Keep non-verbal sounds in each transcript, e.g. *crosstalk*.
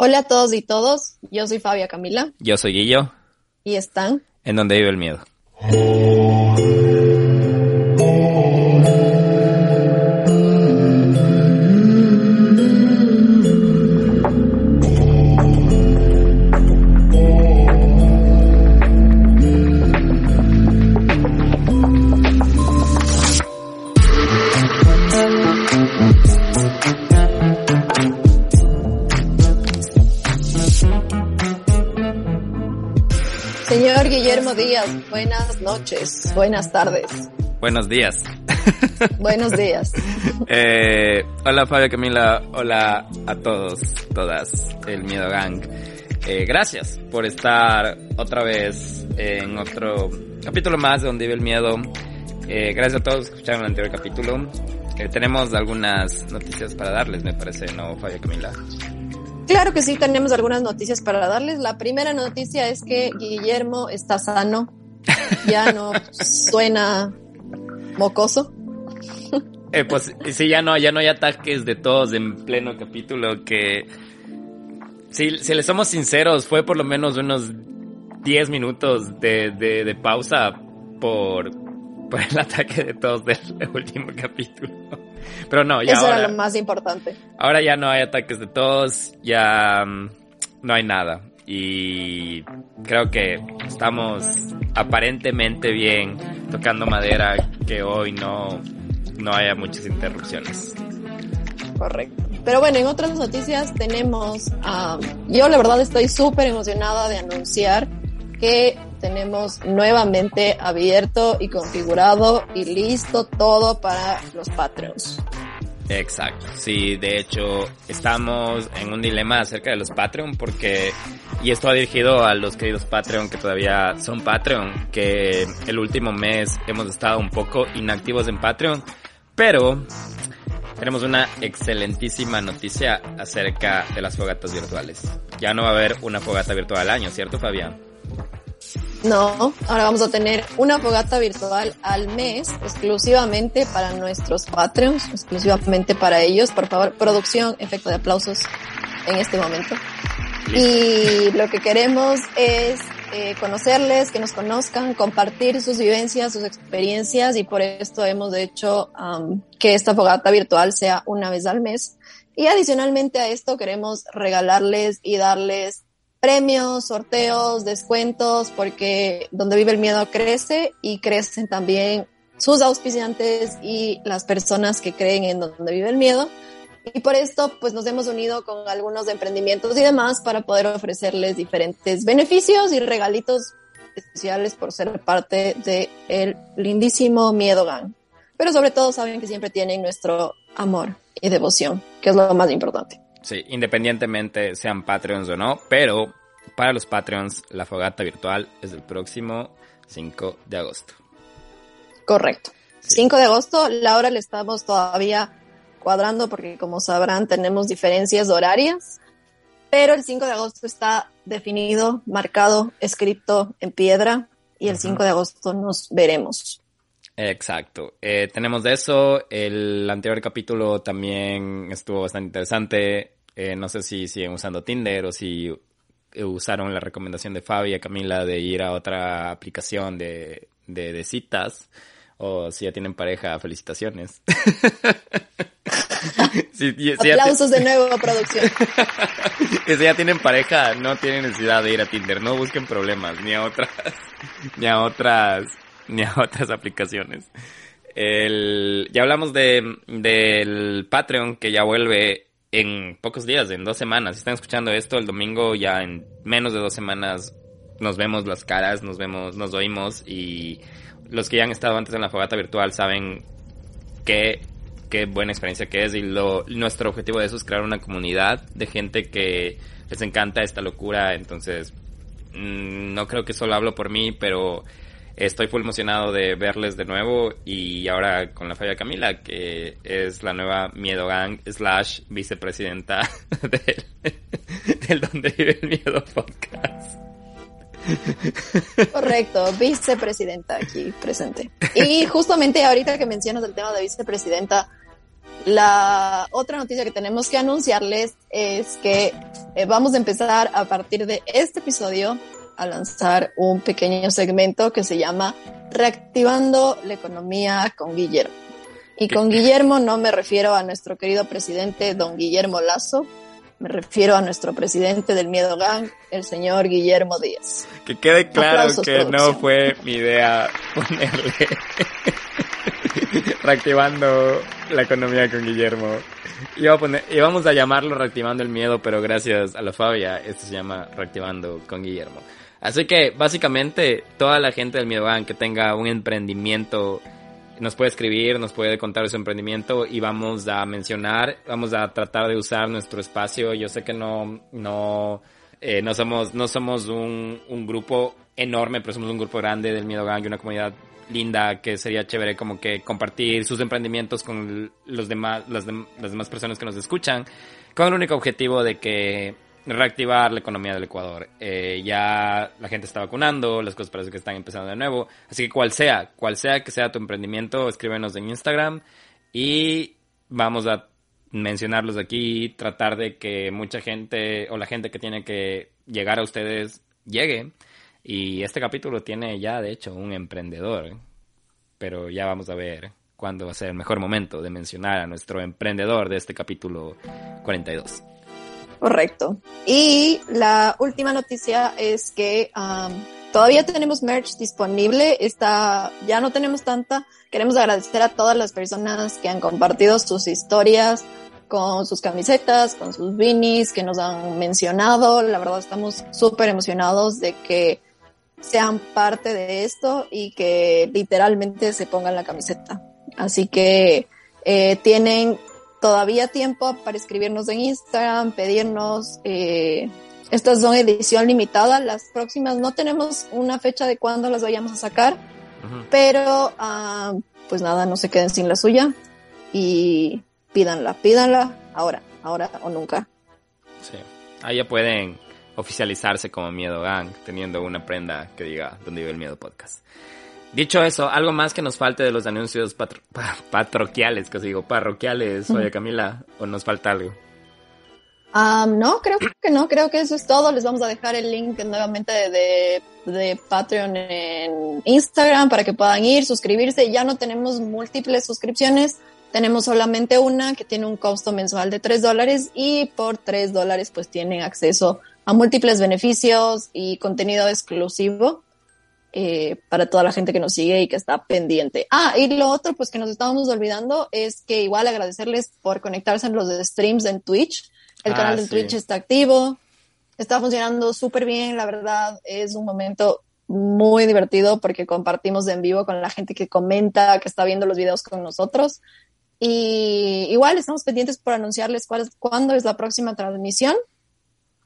Hola a todos y todos, yo soy Fabia Camila. Yo soy Guillo. Y están. En donde vive el miedo. Buenas noches, buenas tardes. Buenos días. *laughs* Buenos días. *laughs* eh, hola Fabio Camila, hola a todos, todas, el Miedo Gang. Eh, gracias por estar otra vez en otro capítulo más de Donde vive el miedo. Eh, gracias a todos que escucharon el anterior capítulo. Tenemos algunas noticias para darles, me parece, ¿no, Fabio Camila? Claro que sí, tenemos algunas noticias para darles. La primera noticia es que Guillermo está sano. Ya no suena mocoso. Eh, pues sí, ya no, ya no hay ataques de todos en pleno capítulo que... Si, si le somos sinceros, fue por lo menos unos 10 minutos de, de, de pausa por, por el *laughs* ataque de todos del último capítulo. Pero no, ya Eso ahora, era lo más importante. Ahora ya no hay ataques de todos, ya um, no hay nada. Y creo que estamos aparentemente bien tocando madera que hoy no, no haya muchas interrupciones. Correcto. Pero bueno, en otras noticias tenemos, um, yo la verdad estoy súper emocionada de anunciar que tenemos nuevamente abierto y configurado y listo todo para los Patreons. Exacto, sí, de hecho estamos en un dilema acerca de los Patreon porque, y esto ha dirigido a los queridos Patreon que todavía son Patreon, que el último mes hemos estado un poco inactivos en Patreon, pero tenemos una excelentísima noticia acerca de las fogatas virtuales. Ya no va a haber una fogata virtual al año, ¿cierto Fabián? No, ahora vamos a tener una fogata virtual al mes exclusivamente para nuestros Patreons, exclusivamente para ellos. Por favor, producción, efecto de aplausos en este momento. Y lo que queremos es eh, conocerles, que nos conozcan, compartir sus vivencias, sus experiencias y por esto hemos hecho um, que esta fogata virtual sea una vez al mes. Y adicionalmente a esto queremos regalarles y darles premios, sorteos, descuentos, porque donde vive el miedo crece y crecen también sus auspiciantes y las personas que creen en donde vive el miedo. Y por esto, pues nos hemos unido con algunos emprendimientos y demás para poder ofrecerles diferentes beneficios y regalitos especiales por ser parte de el lindísimo Miedo Gang. Pero sobre todo saben que siempre tienen nuestro amor y devoción, que es lo más importante. Sí, independientemente sean Patreons o no, pero para los Patreons la fogata virtual es el próximo 5 de agosto. Correcto. Sí. 5 de agosto, la hora le estamos todavía cuadrando porque como sabrán tenemos diferencias horarias, pero el 5 de agosto está definido, marcado, escrito en piedra y el uh -huh. 5 de agosto nos veremos. Exacto. Eh, tenemos de eso. El anterior capítulo también estuvo bastante interesante. Eh, no sé si siguen usando Tinder o si usaron la recomendación de Fabi y Camila de ir a otra aplicación de, de, de citas. O si ya tienen pareja, felicitaciones. *laughs* si, si Aplausos de nuevo, producción. *laughs* si ya tienen pareja, no tienen necesidad de ir a Tinder. No busquen problemas, ni a otras, ni a otras *laughs* ni a otras aplicaciones. El, ya hablamos de, del Patreon que ya vuelve en pocos días, en dos semanas. Si están escuchando esto el domingo, ya en menos de dos semanas nos vemos las caras, nos vemos, nos oímos y los que ya han estado antes en la fogata virtual saben qué, qué buena experiencia que es y lo, nuestro objetivo de eso es crear una comunidad de gente que les encanta esta locura. Entonces, mmm, no creo que solo hablo por mí, pero Estoy full emocionado de verles de nuevo y ahora con la Falla Camila, que es la nueva Miedo Gang slash vicepresidenta *laughs* del, del Donde Vive el Miedo podcast. Correcto, vicepresidenta aquí presente. Y justamente ahorita que mencionas el tema de vicepresidenta, la otra noticia que tenemos que anunciarles es que eh, vamos a empezar a partir de este episodio a lanzar un pequeño segmento que se llama Reactivando la economía con Guillermo. Y con Guillermo no me refiero a nuestro querido presidente don Guillermo Lazo, me refiero a nuestro presidente del Miedo Gang, el señor Guillermo Díaz. Que quede claro que no fue mi idea ponerle *laughs* reactivando la economía con Guillermo. Iba a poner, íbamos a llamarlo reactivando el miedo, pero gracias a la Fabia, esto se llama reactivando con Guillermo. Así que básicamente toda la gente del Miedo que tenga un emprendimiento nos puede escribir, nos puede contar su emprendimiento y vamos a mencionar, vamos a tratar de usar nuestro espacio. Yo sé que no, no, eh, no somos, no somos un, un, grupo enorme, pero somos un grupo grande del Miedo Gang y una comunidad linda que sería chévere como que compartir sus emprendimientos con los demás, las, las demás personas que nos escuchan, con el único objetivo de que reactivar la economía del Ecuador. Eh, ya la gente está vacunando, las cosas parece que están empezando de nuevo. Así que cual sea, cual sea que sea tu emprendimiento, escríbenos en Instagram y vamos a mencionarlos aquí, tratar de que mucha gente o la gente que tiene que llegar a ustedes llegue. Y este capítulo tiene ya, de hecho, un emprendedor. Pero ya vamos a ver cuándo va a ser el mejor momento de mencionar a nuestro emprendedor de este capítulo 42. Correcto. Y la última noticia es que um, todavía tenemos merch disponible. Está, ya no tenemos tanta. Queremos agradecer a todas las personas que han compartido sus historias con sus camisetas, con sus beanies, que nos han mencionado. La verdad estamos súper emocionados de que sean parte de esto y que literalmente se pongan la camiseta. Así que eh, tienen todavía tiempo para escribirnos en Instagram, pedirnos. Eh, estas son edición limitada. Las próximas no tenemos una fecha de cuándo las vayamos a sacar, pero ah, pues nada, no se queden sin la suya y pídanla, pídanla ahora, ahora o nunca. Sí, ahí ya pueden oficializarse como Miedo Gang, teniendo una prenda que diga donde vive el miedo podcast. Dicho eso, algo más que nos falte de los anuncios patro *laughs* patroquiales, que os digo, parroquiales, oye Camila, o nos falta algo. no, creo que no, creo que eso es todo. Les vamos a dejar el link nuevamente de, de, Patreon en Instagram para que puedan ir, suscribirse. Ya no tenemos múltiples suscripciones, tenemos solamente una que tiene un costo mensual de 3 dólares y por 3 dólares pues tienen acceso a múltiples beneficios y contenido exclusivo eh, para toda la gente que nos sigue y que está pendiente. Ah, y lo otro, pues que nos estábamos olvidando es que igual agradecerles por conectarse en los streams en Twitch. El ah, canal de Twitch está activo, está funcionando súper bien, la verdad, es un momento muy divertido porque compartimos en vivo con la gente que comenta, que está viendo los videos con nosotros. Y igual estamos pendientes por anunciarles cuál es, cuándo es la próxima transmisión,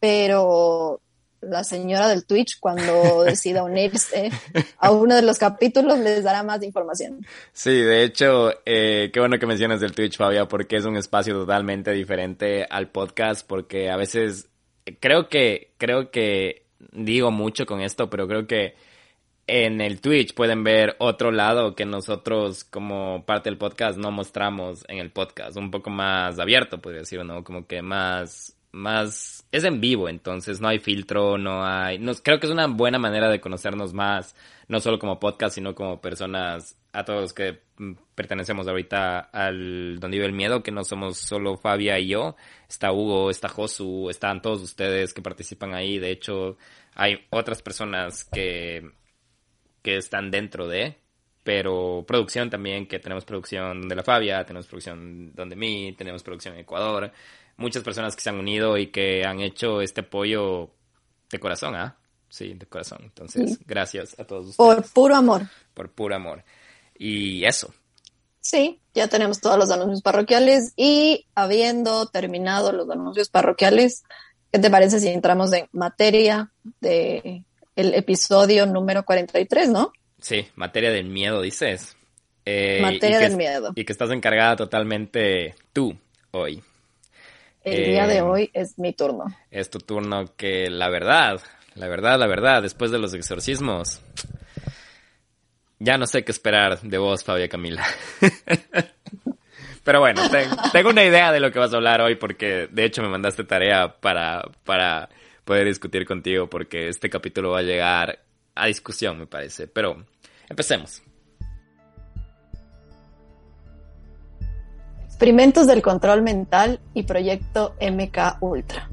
pero la señora del Twitch cuando *laughs* decida unirse a uno de los capítulos les dará más información. Sí, de hecho, eh, qué bueno que mencionas el Twitch, Fabia, porque es un espacio totalmente diferente al podcast, porque a veces creo que, creo que digo mucho con esto, pero creo que en el Twitch pueden ver otro lado que nosotros como parte del podcast no mostramos en el podcast, un poco más abierto, podría decir, ¿no? Como que más más es en vivo, entonces no hay filtro, no hay, creo que es una buena manera de conocernos más, no solo como podcast, sino como personas, a todos los que mm, pertenecemos ahorita al Donde vive el miedo, que no somos solo Fabia y yo, está Hugo, está Josu, están todos ustedes que participan ahí, de hecho hay otras personas que, que están dentro de, pero producción también, que tenemos producción de la Fabia, tenemos producción donde mí, tenemos producción en Ecuador, muchas personas que se han unido y que han hecho este apoyo de corazón, ¿ah? Sí, de corazón. Entonces, gracias a todos ustedes. Por puro amor. Por puro amor. Y eso. Sí, ya tenemos todos los anuncios parroquiales y habiendo terminado los anuncios parroquiales, ¿qué te parece si entramos en materia de el episodio número 43, no? Sí, materia del miedo, dices. Eh, materia del miedo. Y que estás encargada totalmente tú hoy. El día de eh, hoy es mi turno. Es tu turno que la verdad, la verdad, la verdad, después de los exorcismos, ya no sé qué esperar de vos, Fabia Camila. *laughs* Pero bueno, tengo una idea de lo que vas a hablar hoy porque de hecho me mandaste tarea para, para poder discutir contigo porque este capítulo va a llegar a discusión, me parece. Pero empecemos. Experimentos del control mental y proyecto MK Ultra.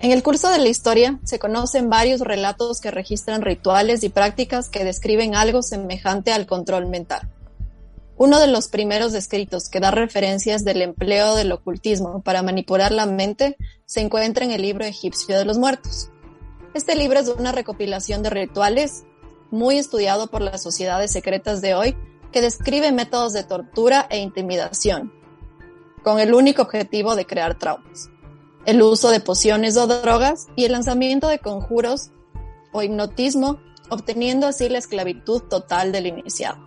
En el curso de la historia se conocen varios relatos que registran rituales y prácticas que describen algo semejante al control mental. Uno de los primeros escritos que da referencias del empleo del ocultismo para manipular la mente se encuentra en el libro egipcio de los muertos. Este libro es una recopilación de rituales muy estudiado por las sociedades secretas de hoy que describe métodos de tortura e intimidación, con el único objetivo de crear traumas el uso de pociones o drogas y el lanzamiento de conjuros o hipnotismo, obteniendo así la esclavitud total del iniciado.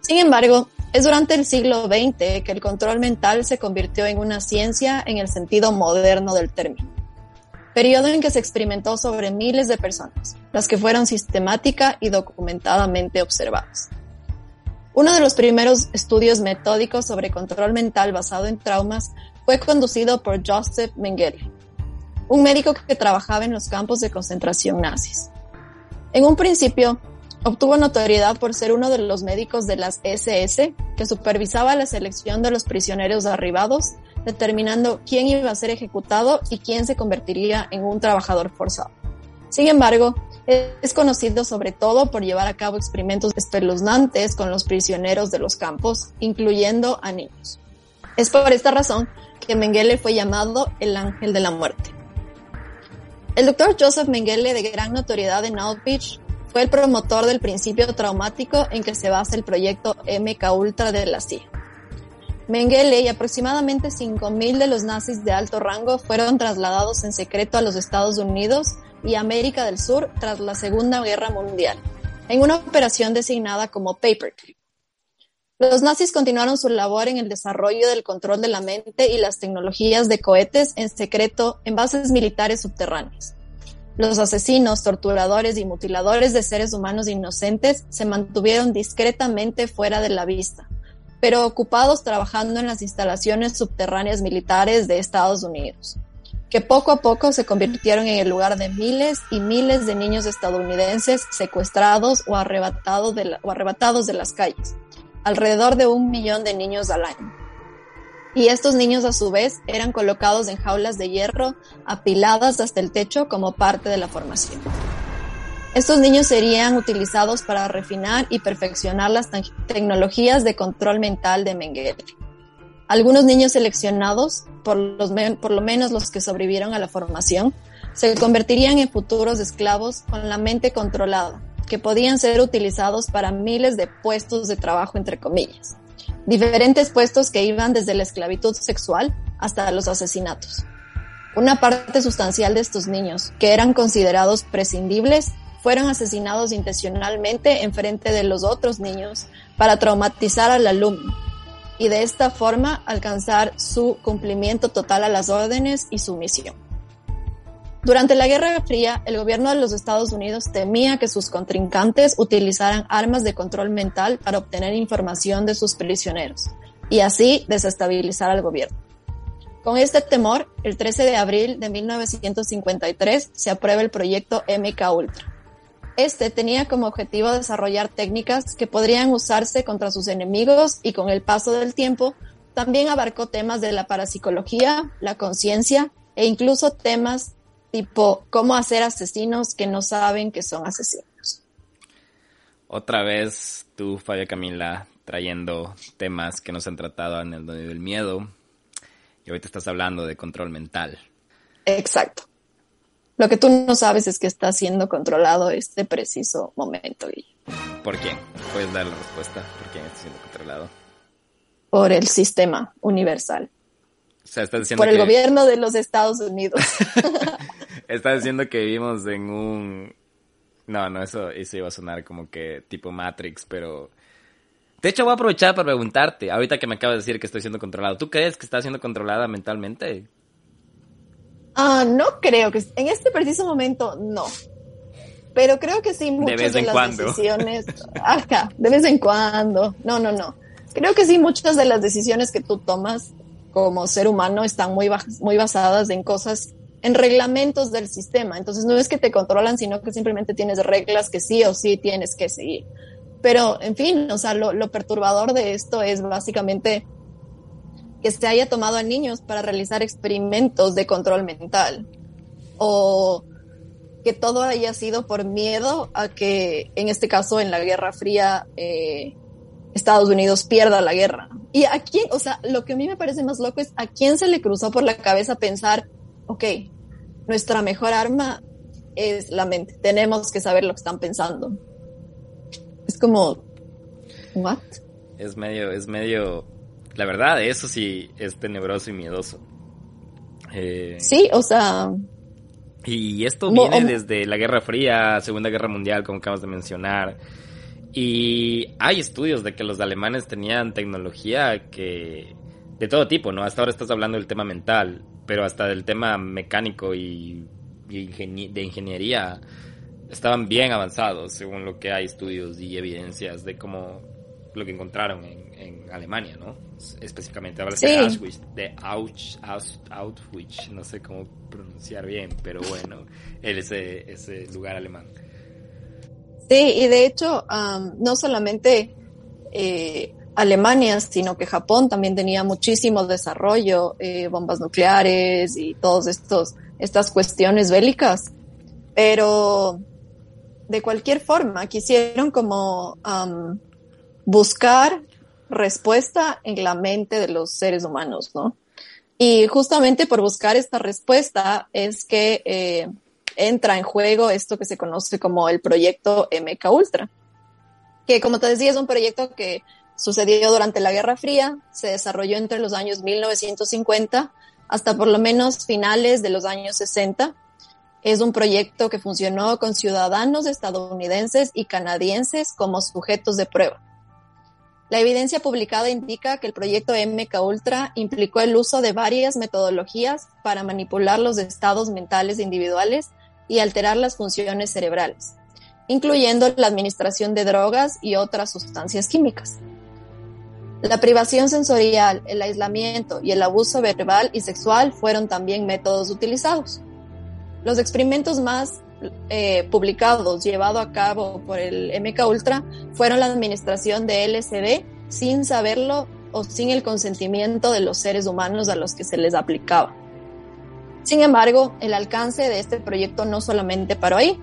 Sin embargo, es durante el siglo XX que el control mental se convirtió en una ciencia en el sentido moderno del término, periodo en que se experimentó sobre miles de personas, las que fueron sistemática y documentadamente observadas. Uno de los primeros estudios metódicos sobre control mental basado en traumas fue conducido por Joseph Mengele, un médico que trabajaba en los campos de concentración nazis. En un principio, obtuvo notoriedad por ser uno de los médicos de las SS que supervisaba la selección de los prisioneros arribados, determinando quién iba a ser ejecutado y quién se convertiría en un trabajador forzado. Sin embargo, es conocido sobre todo por llevar a cabo experimentos espeluznantes con los prisioneros de los campos, incluyendo a niños. Es por esta razón que Mengele fue llamado el ángel de la muerte. El doctor Joseph Mengele, de gran notoriedad en Outreach, fue el promotor del principio traumático en que se basa el proyecto MK Ultra de la CIA. Mengele y aproximadamente 5.000 de los nazis de alto rango fueron trasladados en secreto a los Estados Unidos y América del Sur tras la Segunda Guerra Mundial, en una operación designada como Paperclip. Los nazis continuaron su labor en el desarrollo del control de la mente y las tecnologías de cohetes en secreto en bases militares subterráneas. Los asesinos, torturadores y mutiladores de seres humanos inocentes se mantuvieron discretamente fuera de la vista, pero ocupados trabajando en las instalaciones subterráneas militares de Estados Unidos, que poco a poco se convirtieron en el lugar de miles y miles de niños estadounidenses secuestrados o arrebatados de, las calles alrededor de un millón de niños al año. Y estos niños a su vez eran colocados en jaulas de hierro apiladas hasta el techo como parte de la formación. Estos niños serían utilizados para refinar y perfeccionar las tecnologías de control mental de Mengele. Algunos niños seleccionados, por, los por lo menos los que sobrevivieron a la formación, se convertirían en futuros esclavos con la mente controlada, que podían ser utilizados para miles de puestos de trabajo, entre comillas. Diferentes puestos que iban desde la esclavitud sexual hasta los asesinatos. Una parte sustancial de estos niños, que eran considerados prescindibles, fueron asesinados intencionalmente en frente de los otros niños para traumatizar al alumno y de esta forma alcanzar su cumplimiento total a las órdenes y su misión. Durante la Guerra Fría, el gobierno de los Estados Unidos temía que sus contrincantes utilizaran armas de control mental para obtener información de sus prisioneros y así desestabilizar al gobierno. Con este temor, el 13 de abril de 1953 se aprueba el proyecto MK Ultra. Este tenía como objetivo desarrollar técnicas que podrían usarse contra sus enemigos y con el paso del tiempo también abarcó temas de la parapsicología, la conciencia e incluso temas tipo cómo hacer asesinos que no saben que son asesinos. Otra vez tú, Fabia Camila, trayendo temas que nos han tratado en el del miedo y ahorita estás hablando de control mental. Exacto. Lo que tú no sabes es que está siendo controlado este preciso momento. ¿Por quién? ¿Puedes dar la respuesta? ¿Por quién está siendo controlado? Por el sistema universal. O sea, estás diciendo Por el gobierno de los Estados Unidos. *laughs* *laughs* Está diciendo que vivimos en un... No, no, eso, eso iba a sonar como que tipo Matrix, pero... De hecho, voy a aprovechar para preguntarte, ahorita que me acabas de decir que estoy siendo controlado, ¿tú crees que estás siendo controlada mentalmente? Ah, no creo que... En este preciso momento, no. Pero creo que sí muchas de, vez en las cuando. decisiones... *laughs* Ajá, de vez en cuando. No, no, no. Creo que sí, muchas de las decisiones que tú tomas como ser humano están muy, muy basadas en cosas, en reglamentos del sistema. Entonces no es que te controlan, sino que simplemente tienes reglas que sí o sí tienes que seguir. Pero, en fin, o sea, lo, lo perturbador de esto es básicamente que se haya tomado a niños para realizar experimentos de control mental o que todo haya sido por miedo a que, en este caso, en la Guerra Fría, eh, Estados Unidos pierda la guerra. Y a quién, o sea, lo que a mí me parece más loco es a quién se le cruzó por la cabeza pensar, ok, nuestra mejor arma es la mente, tenemos que saber lo que están pensando. Es como, ¿what? Es medio, es medio, la verdad, eso sí es tenebroso y miedoso. Eh, sí, o sea, y esto viene desde la Guerra Fría, Segunda Guerra Mundial, como acabas de mencionar. Y hay estudios de que los alemanes tenían tecnología que de todo tipo, ¿no? Hasta ahora estás hablando del tema mental, pero hasta del tema mecánico y, de ingeniería estaban bien avanzados, según lo que hay estudios y evidencias de cómo lo que encontraron en, Alemania, ¿no? Específicamente, habla de Auschwitz, de Auschwitz, no sé cómo pronunciar bien, pero bueno, *laughs* ese, ese lugar alemán. Sí, y de hecho, no solamente eh, Alemania, sino que Japón también tenía muchísimo desarrollo, eh, bombas nucleares y todas estas cuestiones bélicas, pero de cualquier forma quisieron como buscar respuesta en la mente de los seres humanos, ¿no? Y justamente por buscar esta respuesta es que eh, entra en juego esto que se conoce como el proyecto MK Ultra, que como te decía es un proyecto que sucedió durante la Guerra Fría, se desarrolló entre los años 1950 hasta por lo menos finales de los años 60. Es un proyecto que funcionó con ciudadanos estadounidenses y canadienses como sujetos de prueba. La evidencia publicada indica que el proyecto MK Ultra implicó el uso de varias metodologías para manipular los estados mentales individuales y alterar las funciones cerebrales, incluyendo la administración de drogas y otras sustancias químicas. La privación sensorial, el aislamiento y el abuso verbal y sexual fueron también métodos utilizados. Los experimentos más eh, publicados llevado a cabo por el MK Ultra fueron la administración de LSD sin saberlo o sin el consentimiento de los seres humanos a los que se les aplicaba. Sin embargo, el alcance de este proyecto no solamente paró ahí.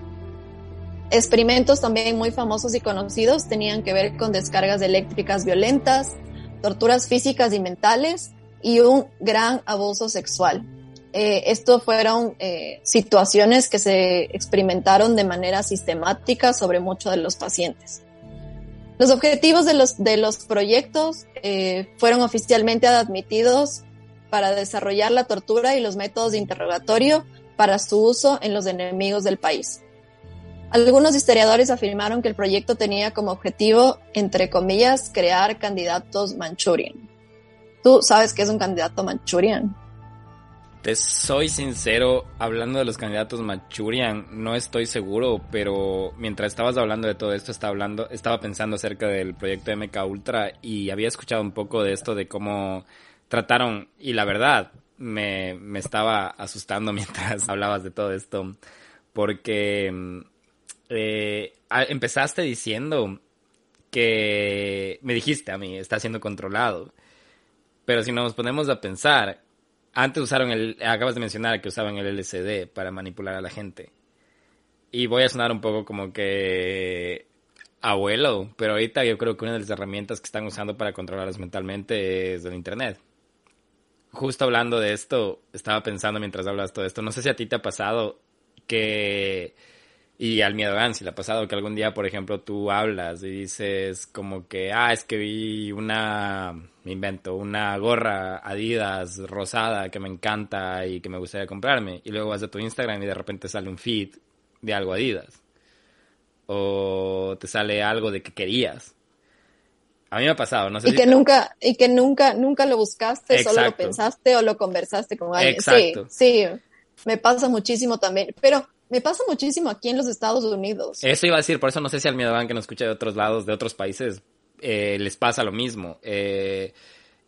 Experimentos también muy famosos y conocidos tenían que ver con descargas eléctricas violentas, torturas físicas y mentales y un gran abuso sexual. Eh, esto fueron eh, situaciones que se experimentaron de manera sistemática sobre muchos de los pacientes. Los objetivos de los, de los proyectos eh, fueron oficialmente admitidos para desarrollar la tortura y los métodos de interrogatorio para su uso en los enemigos del país. Algunos historiadores afirmaron que el proyecto tenía como objetivo, entre comillas, crear candidatos Manchurian. ¿Tú sabes qué es un candidato Manchurian? Te soy sincero, hablando de los candidatos Manchurian, no estoy seguro, pero mientras estabas hablando de todo esto, estaba, hablando, estaba pensando acerca del proyecto MK Ultra y había escuchado un poco de esto, de cómo trataron, y la verdad, me, me estaba asustando *laughs* mientras hablabas de todo esto, porque mm, eh, empezaste diciendo que me dijiste a mí, está siendo controlado, pero si nos ponemos a pensar, antes usaron el, acabas de mencionar que usaban el LCD para manipular a la gente. Y voy a sonar un poco como que abuelo, pero ahorita yo creo que una de las herramientas que están usando para controlarlos mentalmente es el Internet. Justo hablando de esto, estaba pensando mientras hablas todo esto, no sé si a ti te ha pasado que y al miedo si le ha pasado que algún día, por ejemplo, tú hablas y dices como que, ah, es que vi una, me invento, una gorra Adidas rosada que me encanta y que me gustaría comprarme. Y luego vas a tu Instagram y de repente sale un feed de algo Adidas. O te sale algo de que querías. A mí me ha pasado, no sé. Y que nunca, y que nunca, nunca lo buscaste, solo lo pensaste o lo conversaste con alguien. Exacto. Sí, sí, me pasa muchísimo también. Pero me pasa muchísimo aquí en los Estados Unidos. Eso iba a decir, por eso no sé si al miedo que nos escucha de otros lados, de otros países, eh, les pasa lo mismo. Eh,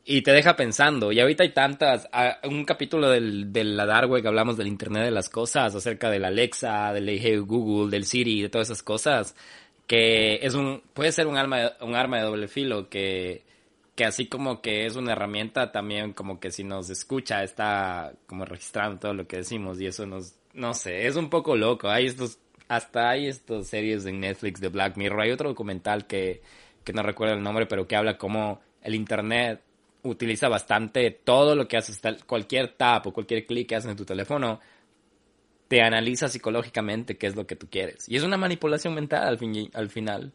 y te deja pensando. Y ahorita hay tantas. un capítulo del, de la Dark Web hablamos del Internet de las Cosas, acerca del Alexa, del Hey Google, del Siri, de todas esas cosas. Que es un. puede ser un arma, un arma de doble filo que. Que así como que es una herramienta, también como que si nos escucha, está como registrando todo lo que decimos. Y eso nos. No sé, es un poco loco. Hay estos. Hasta hay estas series en Netflix de Black Mirror. Hay otro documental que, que no recuerdo el nombre, pero que habla como el Internet utiliza bastante todo lo que haces, cualquier tap o cualquier clic que haces en tu teléfono, te analiza psicológicamente qué es lo que tú quieres. Y es una manipulación mental al, fin, al final.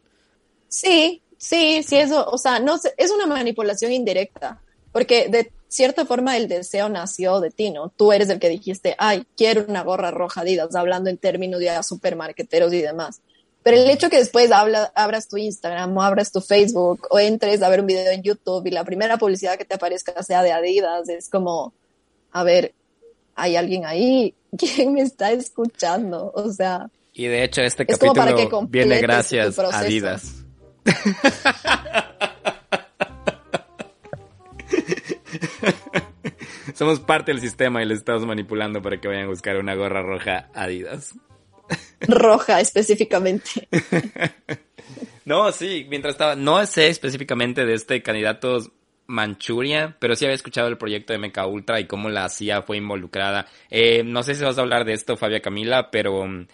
Sí, sí, sí, eso, o sea, no es una manipulación indirecta, porque de cierta forma el deseo nació de ti, ¿no? Tú eres el que dijiste, ay, quiero una gorra roja Adidas, hablando en términos de supermarketeros y demás. Pero el hecho que después habla, abras tu Instagram o abras tu Facebook o entres a ver un video en YouTube y la primera publicidad que te aparezca sea de Adidas, es como, a ver, hay alguien ahí, *laughs* ¿quién me está escuchando? O sea... Y de hecho este capítulo viene gracias a Adidas. *laughs* Somos parte del sistema y les estamos manipulando para que vayan a buscar una gorra roja Adidas. Roja específicamente. *laughs* no, sí, mientras estaba, no sé específicamente de este candidato Manchuria, pero sí había escuchado el proyecto de Meca Ultra y cómo la CIA fue involucrada. Eh, no sé si vas a hablar de esto, Fabia Camila, pero um,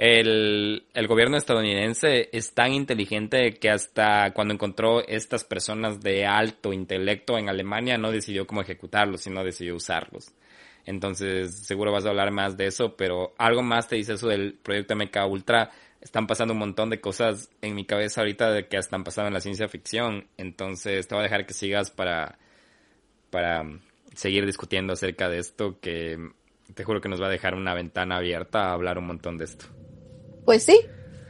el, el, gobierno estadounidense es tan inteligente que hasta cuando encontró estas personas de alto intelecto en Alemania no decidió cómo ejecutarlos, sino decidió usarlos. Entonces, seguro vas a hablar más de eso, pero algo más te dice eso del proyecto MK Ultra. Están pasando un montón de cosas en mi cabeza ahorita de que están pasando en la ciencia ficción. Entonces, te voy a dejar que sigas para, para seguir discutiendo acerca de esto, que te juro que nos va a dejar una ventana abierta a hablar un montón de esto. Pues sí.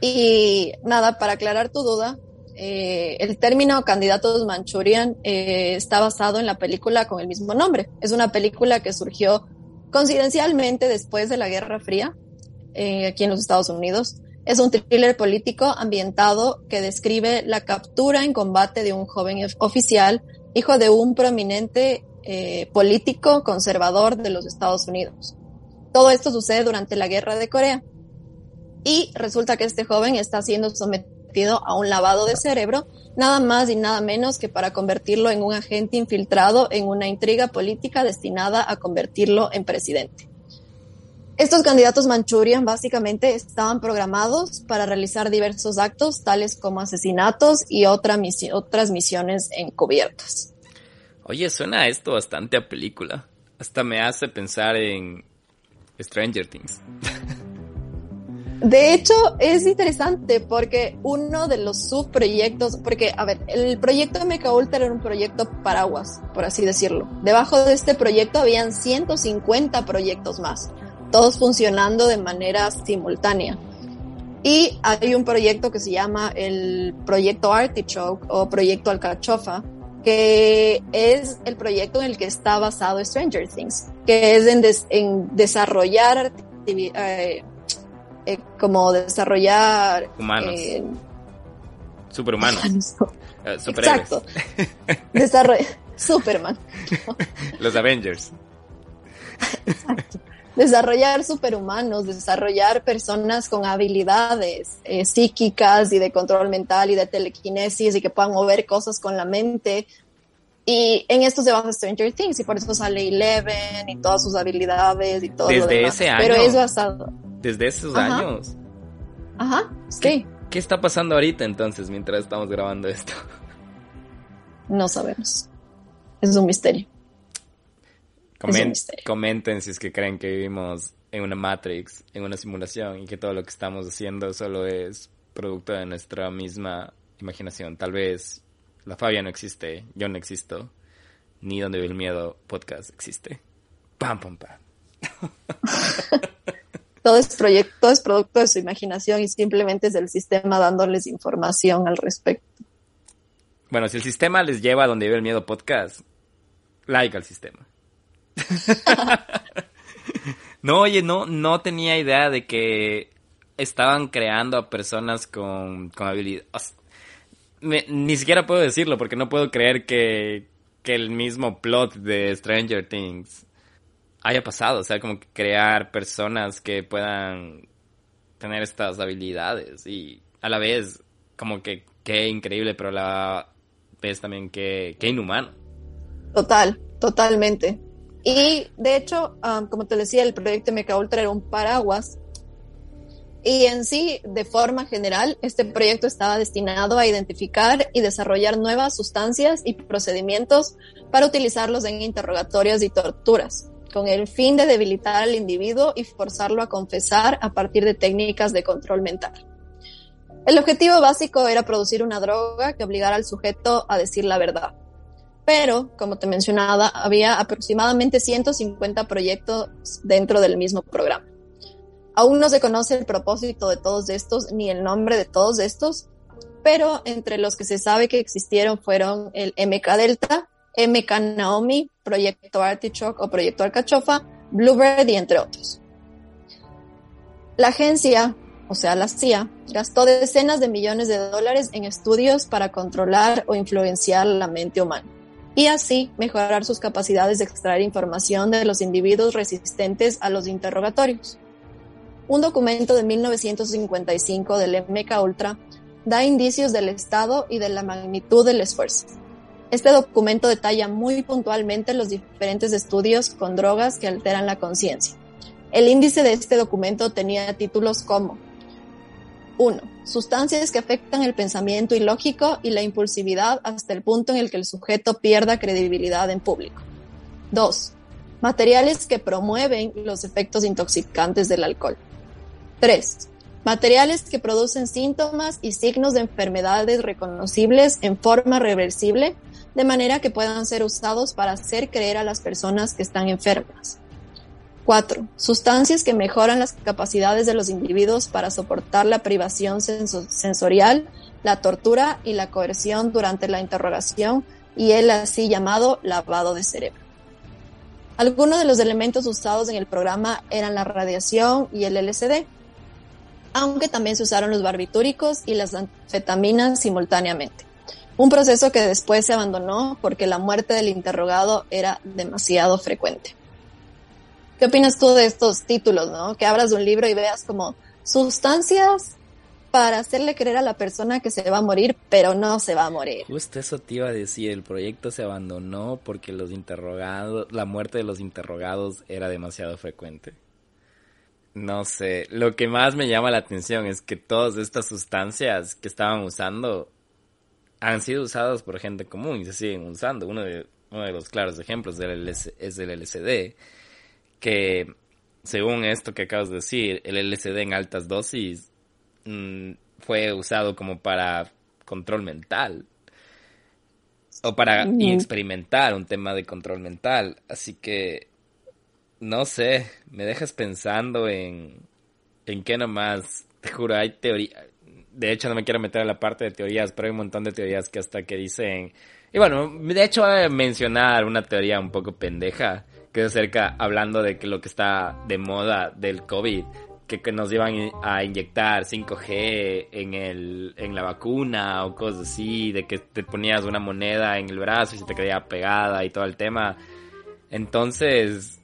Y nada, para aclarar tu duda, eh, el término Candidatos Manchurian eh, está basado en la película con el mismo nombre. Es una película que surgió coincidencialmente después de la Guerra Fría eh, aquí en los Estados Unidos. Es un thriller político ambientado que describe la captura en combate de un joven oficial, hijo de un prominente político conservador de los Estados Unidos. Todo esto sucede durante la Guerra de Corea. Y resulta que este joven está siendo sometido a un lavado de cerebro, nada más y nada menos que para convertirlo en un agente infiltrado en una intriga política destinada a convertirlo en presidente. Estos candidatos Manchurian básicamente estaban programados para realizar diversos actos, tales como asesinatos y otra otras misiones encubiertas. Oye, suena esto bastante a película. Hasta me hace pensar en Stranger Things. *laughs* De hecho, es interesante porque uno de los subproyectos, porque, a ver, el proyecto Mecha Ultra era un proyecto paraguas, por así decirlo. Debajo de este proyecto habían 150 proyectos más, todos funcionando de manera simultánea. Y hay un proyecto que se llama el Proyecto Artichoke o Proyecto Alcachofa, que es el proyecto en el que está basado Stranger Things, que es en, en desarrollar eh, eh, como desarrollar... Humanos. Eh, Superhumanos. *laughs* Eh, Exacto. Desarroll *laughs* Superman. Los Avengers. Exacto. Desarrollar superhumanos, desarrollar personas con habilidades psíquicas y de control mental y de telequinesis y que puedan mover cosas con la mente. Y en esto se basa Stranger Things y por eso sale Eleven y todas sus habilidades y todo. Desde lo demás. ese año. Pero es basado desde esos años. Ajá, sí. ¿Qué, está pasando ahorita entonces mientras estamos grabando esto? *laughs* No sabemos. Es un misterio. Comenten si es que creen que vivimos en una Matrix, en una simulación y que todo lo que estamos haciendo solo es producto de nuestra misma imaginación. Tal vez la Fabia no existe, yo no existo, ni Donde ve el miedo podcast existe. Pam, pam, pam. *laughs* todo es proyecto, es producto de su imaginación y simplemente es el sistema dándoles información al respecto. Bueno, si el sistema les lleva a donde vive el miedo podcast, like al sistema. *laughs* no, oye, no, no tenía idea de que estaban creando a personas con, con habilidades. Ni siquiera puedo decirlo porque no puedo creer que, que el mismo plot de Stranger Things haya pasado. O sea, como que crear personas que puedan tener estas habilidades y a la vez como que qué increíble, pero a la vez también qué, qué inhumano. Total, totalmente. Y de hecho, um, como te decía, el proyecto MK Ultra era un paraguas. Y en sí, de forma general, este proyecto estaba destinado a identificar y desarrollar nuevas sustancias y procedimientos para utilizarlos en interrogatorios y torturas, con el fin de debilitar al individuo y forzarlo a confesar a partir de técnicas de control mental. El objetivo básico era producir una droga que obligara al sujeto a decir la verdad pero, como te mencionaba, había aproximadamente 150 proyectos dentro del mismo programa. Aún no se conoce el propósito de todos estos ni el nombre de todos estos, pero entre los que se sabe que existieron fueron el MK Delta, MK Naomi, Proyecto Artichoke o Proyecto Alcachofa, Bluebird y entre otros. La agencia, o sea, la CIA, gastó decenas de millones de dólares en estudios para controlar o influenciar la mente humana y así mejorar sus capacidades de extraer información de los individuos resistentes a los interrogatorios. Un documento de 1955 del MK Ultra da indicios del estado y de la magnitud del esfuerzo. Este documento detalla muy puntualmente los diferentes estudios con drogas que alteran la conciencia. El índice de este documento tenía títulos como 1. Sustancias que afectan el pensamiento ilógico y la impulsividad hasta el punto en el que el sujeto pierda credibilidad en público. 2. Materiales que promueven los efectos intoxicantes del alcohol. 3. Materiales que producen síntomas y signos de enfermedades reconocibles en forma reversible, de manera que puedan ser usados para hacer creer a las personas que están enfermas. 4. Sustancias que mejoran las capacidades de los individuos para soportar la privación sensorial, la tortura y la coerción durante la interrogación y el así llamado lavado de cerebro. Algunos de los elementos usados en el programa eran la radiación y el LSD, aunque también se usaron los barbitúricos y las anfetaminas simultáneamente. Un proceso que después se abandonó porque la muerte del interrogado era demasiado frecuente. ¿Qué opinas tú de estos títulos, no? Que abras un libro y veas como sustancias para hacerle creer a la persona que se va a morir, pero no se va a morir. Justo eso te iba a decir, el proyecto se abandonó porque los interrogados, la muerte de los interrogados era demasiado frecuente. No sé, lo que más me llama la atención es que todas estas sustancias que estaban usando han sido usadas por gente común y se siguen usando. Uno de, uno de los claros ejemplos es el LSD que según esto que acabas de decir, el LSD en altas dosis mm, fue usado como para control mental o para experimentar un tema de control mental. Así que, no sé, me dejas pensando en, en qué nomás, te juro, hay teoría. De hecho, no me quiero meter a la parte de teorías, pero hay un montón de teorías que hasta que dicen... Y bueno, de hecho voy a mencionar una teoría un poco pendeja, que es acerca, hablando de que lo que está de moda del COVID, que, que, nos iban a inyectar 5G en, el, en la vacuna o cosas así, de que te ponías una moneda en el brazo y se te quedaba pegada y todo el tema. Entonces,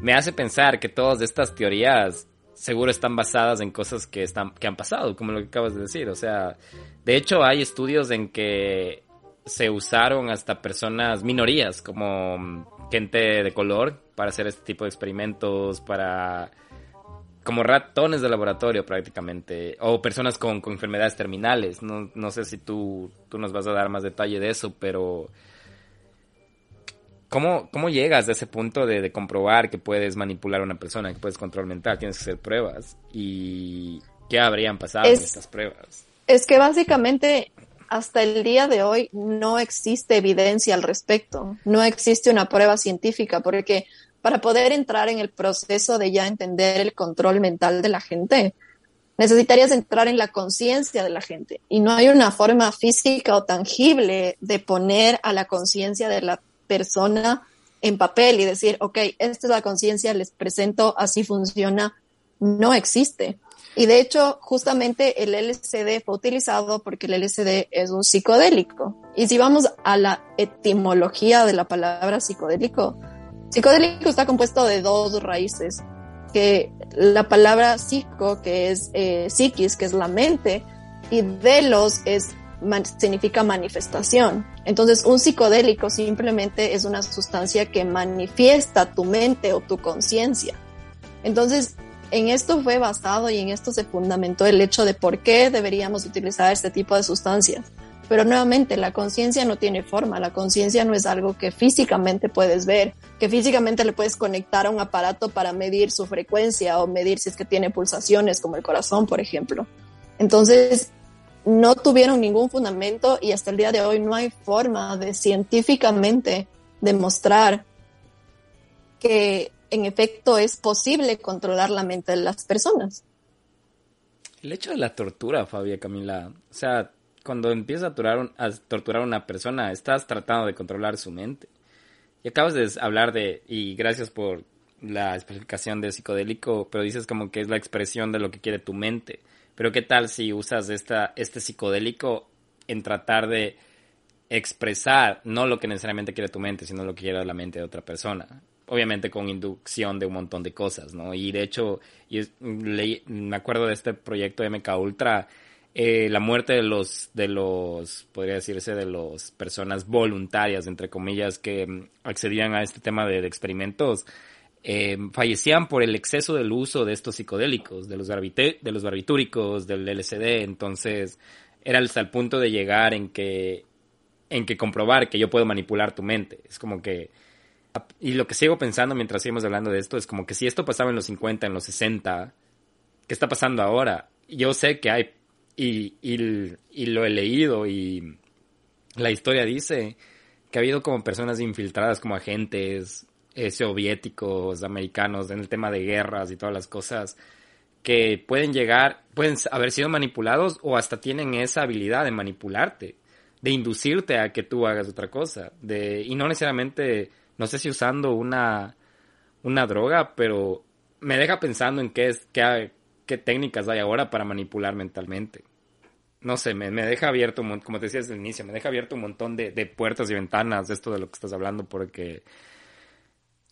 me hace pensar que todas estas teorías seguro están basadas en cosas que, están, que han pasado, como lo que acabas de decir. O sea, de hecho hay estudios en que se usaron hasta personas, minorías, como gente de color para hacer este tipo de experimentos, para como ratones de laboratorio prácticamente, o personas con, enfermedades terminales. No, no, sé si tú, tú nos vas a dar más detalle de eso, pero ¿cómo, cómo llegas a ese punto de, de, comprobar que puedes manipular a una persona, que puedes control mental? Tienes que hacer pruebas. ¿Y qué habrían pasado en estas pruebas? Es que básicamente hasta el día de hoy no existe evidencia al respecto, no existe una prueba científica, porque para poder entrar en el proceso de ya entender el control mental de la gente, necesitarías entrar en la conciencia de la gente. Y no hay una forma física o tangible de poner a la conciencia de la persona en papel y decir, ok, esta es la conciencia, les presento, así funciona. No existe. Y de hecho, justamente el LSD fue utilizado porque el LSD es un psicodélico. Y si vamos a la etimología de la palabra psicodélico, psicodélico está compuesto de dos raíces, que la palabra psico, que es eh, psiquis, que es la mente, y delos es significa manifestación. Entonces, un psicodélico simplemente es una sustancia que manifiesta tu mente o tu conciencia. Entonces, en esto fue basado y en esto se fundamentó el hecho de por qué deberíamos utilizar este tipo de sustancias. Pero nuevamente, la conciencia no tiene forma, la conciencia no es algo que físicamente puedes ver, que físicamente le puedes conectar a un aparato para medir su frecuencia o medir si es que tiene pulsaciones, como el corazón, por ejemplo. Entonces, no tuvieron ningún fundamento y hasta el día de hoy no hay forma de científicamente demostrar que en efecto es posible controlar la mente de las personas. El hecho de la tortura, Fabia Camila, o sea, cuando empiezas a torturar, a una persona, estás tratando de controlar su mente. Y acabas de hablar de, y gracias por la explicación de psicodélico, pero dices como que es la expresión de lo que quiere tu mente. Pero qué tal si usas esta, este psicodélico en tratar de expresar no lo que necesariamente quiere tu mente, sino lo que quiere la mente de otra persona. Obviamente con inducción de un montón de cosas, ¿no? Y de hecho, me acuerdo de este proyecto de MK Ultra, eh, la muerte de los, de los, podría decirse, de las personas voluntarias, entre comillas, que mm, accedían a este tema de experimentos, eh, fallecían por el exceso del uso de estos psicodélicos, de los, de los barbitúricos, del LSD, entonces era hasta el punto de llegar en que, en que comprobar que yo puedo manipular tu mente. Es como que, y lo que sigo pensando mientras seguimos hablando de esto es como que si esto pasaba en los 50, en los 60, ¿qué está pasando ahora? Yo sé que hay, y, y lo he leído y la historia dice que ha habido como personas infiltradas como agentes eh, soviéticos, americanos, en el tema de guerras y todas las cosas, que pueden llegar, pueden haber sido manipulados o hasta tienen esa habilidad de manipularte, de inducirte a que tú hagas otra cosa, de, y no necesariamente, no sé si usando una, una droga, pero me deja pensando en qué es, qué, qué técnicas hay ahora para manipular mentalmente. No sé, me, me deja abierto, como te decía desde el inicio, me deja abierto un montón de, de puertas y ventanas de esto de lo que estás hablando, porque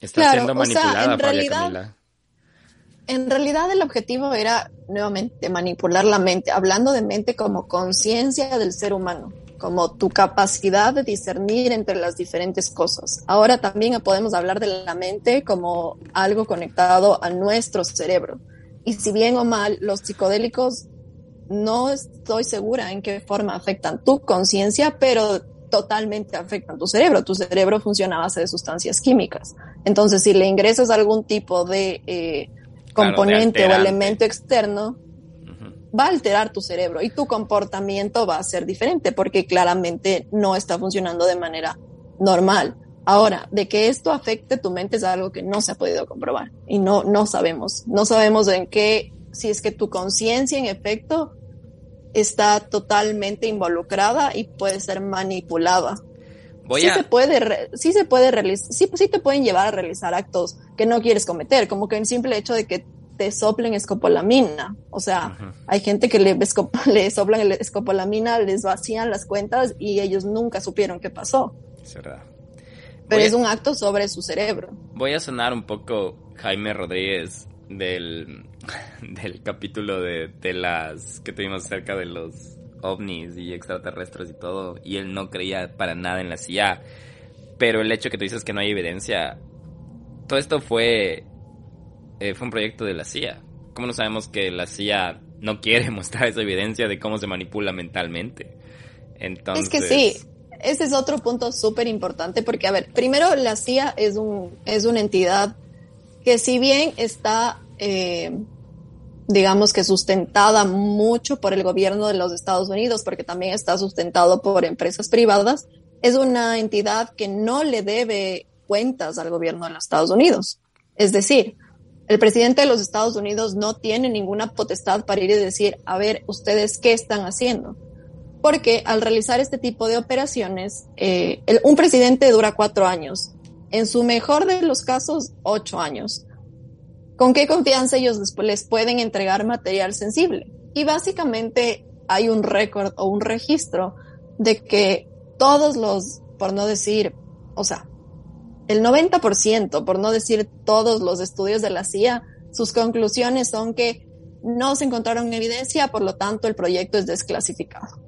Está siendo manipulada, en realidad, En realidad el objetivo era nuevamente manipular la mente, hablando de mente como conciencia del ser humano, como tu capacidad de discernir entre las diferentes cosas. Ahora también podemos hablar de la mente como algo conectado a nuestro cerebro. Y si bien o mal, los psicodélicos no estoy segura en qué forma afectan tu conciencia, pero totalmente afectan tu cerebro. Tu cerebro funciona a base de sustancias químicas. Entonces, si le ingresas algún tipo de eh, componente o elemento externo, va a alterar tu cerebro y tu comportamiento va a ser diferente porque claramente no está funcionando de manera normal. Ahora, de que esto afecte tu mente es algo que no se ha podido comprobar y no, no sabemos. No sabemos en qué, si es que tu conciencia en efecto está totalmente involucrada y puede ser manipulada. sí, se puede sí se puede realizar, sí, sí te pueden llevar a realizar actos que no quieres cometer, como que el simple hecho de que te soplen escopolamina. O sea, hay gente que le, *laughs* le soplan el escopolamina, les vacían las cuentas y ellos nunca supieron qué pasó. Es verdad. Pero es un acto sobre su cerebro. Voy a sonar un poco Jaime Rodríguez del, *laughs* del capítulo de, de las que tuvimos acerca de los ovnis y extraterrestres y todo, y él no creía para nada en la CIA. Pero el hecho que tú dices que no hay evidencia, todo esto fue, eh, fue un proyecto de la CIA. ¿Cómo no sabemos que la CIA no quiere *laughs* mostrar esa evidencia de cómo se manipula mentalmente? Entonces... Es que sí, ese es otro punto súper importante porque, a ver, primero la CIA es, un, es una entidad que si bien está, eh, digamos que sustentada mucho por el gobierno de los Estados Unidos, porque también está sustentado por empresas privadas, es una entidad que no le debe cuentas al gobierno de los Estados Unidos. Es decir, el presidente de los Estados Unidos no tiene ninguna potestad para ir y decir, a ver, ustedes qué están haciendo. Porque al realizar este tipo de operaciones, eh, un presidente dura cuatro años en su mejor de los casos, ocho años. ¿Con qué confianza ellos les pueden entregar material sensible? Y básicamente hay un récord o un registro de que todos los, por no decir, o sea, el 90%, por no decir todos los estudios de la CIA, sus conclusiones son que no se encontraron evidencia, por lo tanto el proyecto es desclasificado.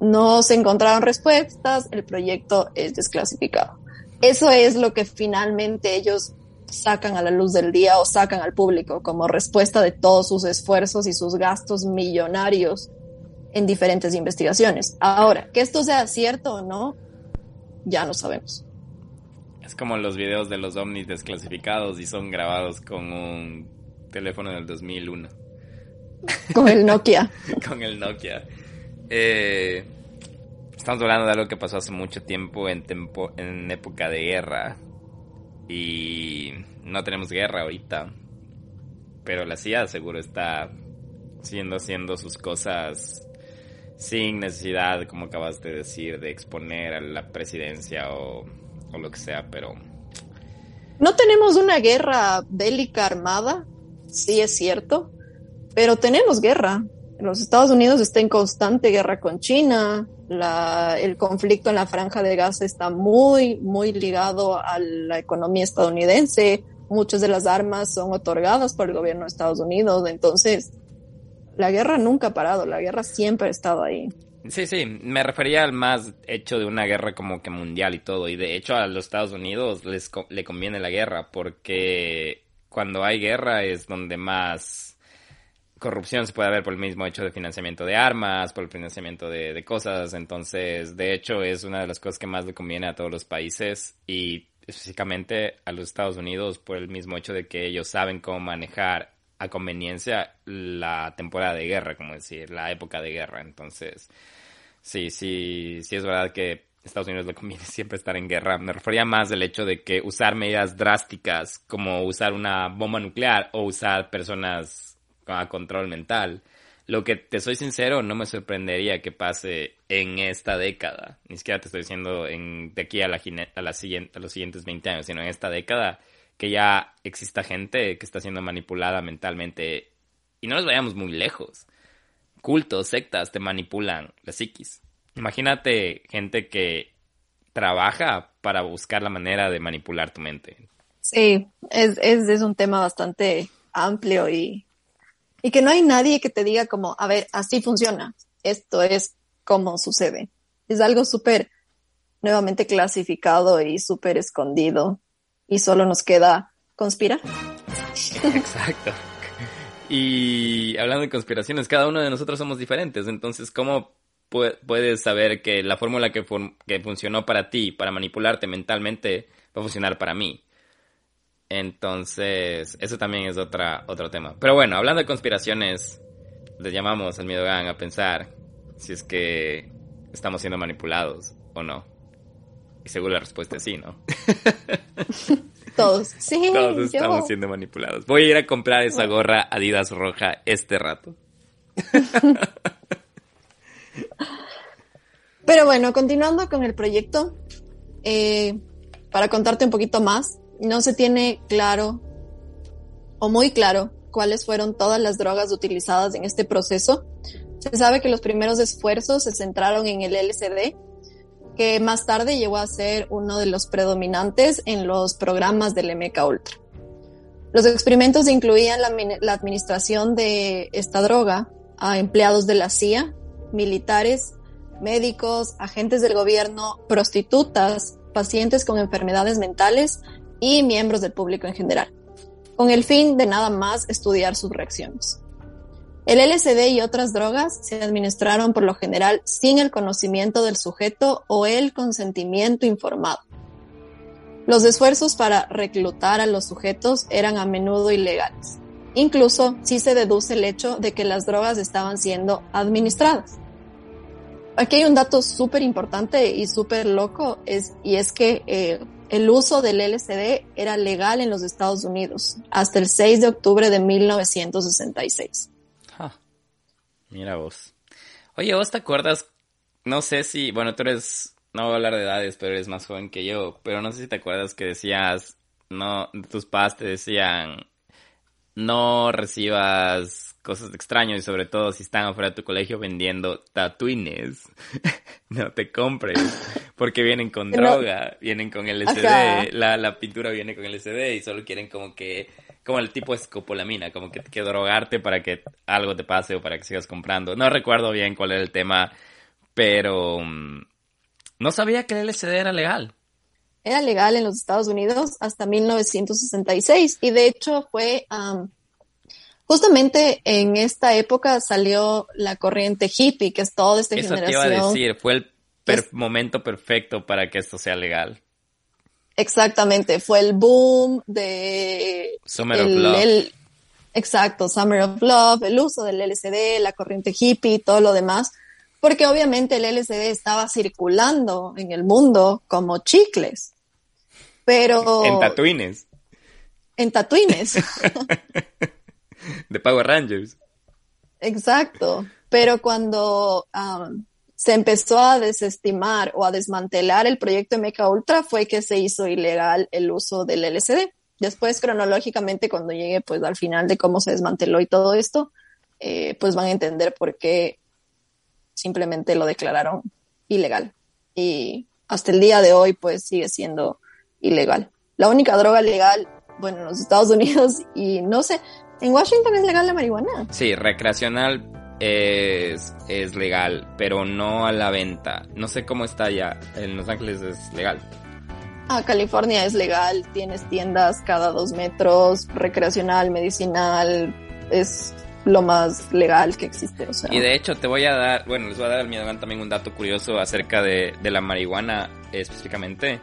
No se encontraron respuestas, el proyecto es desclasificado. Eso es lo que finalmente ellos sacan a la luz del día o sacan al público como respuesta de todos sus esfuerzos y sus gastos millonarios en diferentes investigaciones. Ahora, que esto sea cierto o no, ya no sabemos. Es como los videos de los ovnis desclasificados y son grabados con un teléfono del 2001. Con el Nokia. *laughs* con el Nokia. Eh, estamos hablando de algo que pasó hace mucho tiempo en, en época de guerra. Y no tenemos guerra ahorita. Pero la CIA seguro está siendo haciendo sus cosas sin necesidad, como acabas de decir, de exponer a la presidencia o, o lo que sea, pero... No tenemos una guerra bélica armada, sí es cierto, pero tenemos guerra. Los Estados Unidos está en constante guerra con China, la, el conflicto en la franja de Gaza está muy, muy ligado a la economía estadounidense. Muchas de las armas son otorgadas por el gobierno de Estados Unidos. Entonces, la guerra nunca ha parado, la guerra siempre ha estado ahí. Sí, sí, me refería al más hecho de una guerra como que mundial y todo. Y de hecho a los Estados Unidos les le conviene la guerra porque cuando hay guerra es donde más corrupción se puede ver por el mismo hecho de financiamiento de armas, por el financiamiento de, cosas. Entonces, de hecho, es una de las cosas que más le conviene a todos los países y específicamente a los Estados Unidos por el mismo hecho de que ellos saben cómo manejar a conveniencia la temporada de guerra, como decir, la época de guerra. Entonces, sí, sí, sí es verdad que Estados Unidos le conviene *laughs* siempre estar en guerra. Me refería más del hecho de que usar medidas drásticas como usar una bomba nuclear o usar personas a control mental. Lo que te soy sincero, no me sorprendería que pase en esta década. Ni siquiera te estoy diciendo en, de aquí a, la, a, la siguiente, a los siguientes 20 años, sino en esta década que ya exista gente que está siendo manipulada mentalmente. Y no nos vayamos muy lejos. Cultos, sectas te manipulan la psiquis. Imagínate gente que trabaja para buscar la manera de manipular tu mente. Sí, es, es, es un tema bastante amplio y y que no hay nadie que te diga como, a ver, así funciona, esto es como sucede. Es algo súper nuevamente clasificado y súper escondido y solo nos queda conspirar. *laughs* Exacto. Y hablando de conspiraciones, cada uno de nosotros somos diferentes, entonces, ¿cómo puedes saber que la fórmula que, que funcionó para ti, para manipularte mentalmente, va a funcionar para mí? Entonces, eso también es otra, otro tema. Pero bueno, hablando de conspiraciones, les llamamos al Miedo Gang a pensar si es que estamos siendo manipulados o no. Y seguro la respuesta es sí, ¿no? *laughs* Todos, sí. Todos estamos siendo manipulados. Voy a ir a comprar esa gorra Adidas roja este rato. *laughs* Pero bueno, continuando con el proyecto, eh, para contarte un poquito más, no se tiene claro o muy claro cuáles fueron todas las drogas utilizadas en este proceso. Se sabe que los primeros esfuerzos se centraron en el LSD, que más tarde llegó a ser uno de los predominantes en los programas del MK Ultra. Los experimentos incluían la, la administración de esta droga a empleados de la CIA, militares, médicos, agentes del gobierno, prostitutas, pacientes con enfermedades mentales y miembros del público en general, con el fin de nada más estudiar sus reacciones. El LSD y otras drogas se administraron por lo general sin el conocimiento del sujeto o el consentimiento informado. Los esfuerzos para reclutar a los sujetos eran a menudo ilegales. Incluso si se deduce el hecho de que las drogas estaban siendo administradas. Aquí hay un dato súper importante y súper loco, es, y es que eh, el uso del LSD era legal en los Estados Unidos hasta el 6 de octubre de 1966. Mira vos. Oye, ¿vos te acuerdas? No sé si, bueno, tú eres, no voy a hablar de edades, pero eres más joven que yo, pero no sé si te acuerdas que decías no, tus padres te decían, no recibas cosas extrañas y sobre todo si están afuera de tu colegio vendiendo tatuines, *laughs* no te compres porque vienen con *laughs* droga, vienen con LSD, la, la pintura viene con LSD y solo quieren como que, como el tipo escopolamina, como que, que drogarte para que algo te pase o para que sigas comprando. No recuerdo bien cuál era el tema, pero mm, no sabía que el LSD era legal. Era legal en los Estados Unidos hasta 1966 y de hecho fue justamente en esta época salió la corriente hippie, que es toda esta Eso generación. Te iba a decir, fue el momento perfecto para que esto sea legal. Exactamente, fue el boom de Summer of Love. exacto, Summer of Love, el uso del LSD, la corriente hippie, todo lo demás, porque obviamente el LSD estaba circulando en el mundo como chicles. Pero. En tatuines. En tatuines. *laughs* *laughs* de Power Rangers. Exacto. Pero cuando um, se empezó a desestimar o a desmantelar el proyecto MK Ultra fue que se hizo ilegal el uso del LSD. Después, cronológicamente, cuando llegue pues al final de cómo se desmanteló y todo esto, eh, pues van a entender por qué simplemente lo declararon ilegal. Y hasta el día de hoy, pues sigue siendo ilegal. La única droga legal, bueno, en los Estados Unidos y no sé, ¿en Washington es legal la marihuana? Sí, recreacional es, es legal, pero no a la venta. No sé cómo está allá. En Los Ángeles es legal. Ah, California es legal, tienes tiendas cada dos metros, recreacional, medicinal, es lo más legal que existe. O sea. Y de hecho te voy a dar, bueno, les voy a dar a mi también un dato curioso acerca de, de la marihuana específicamente.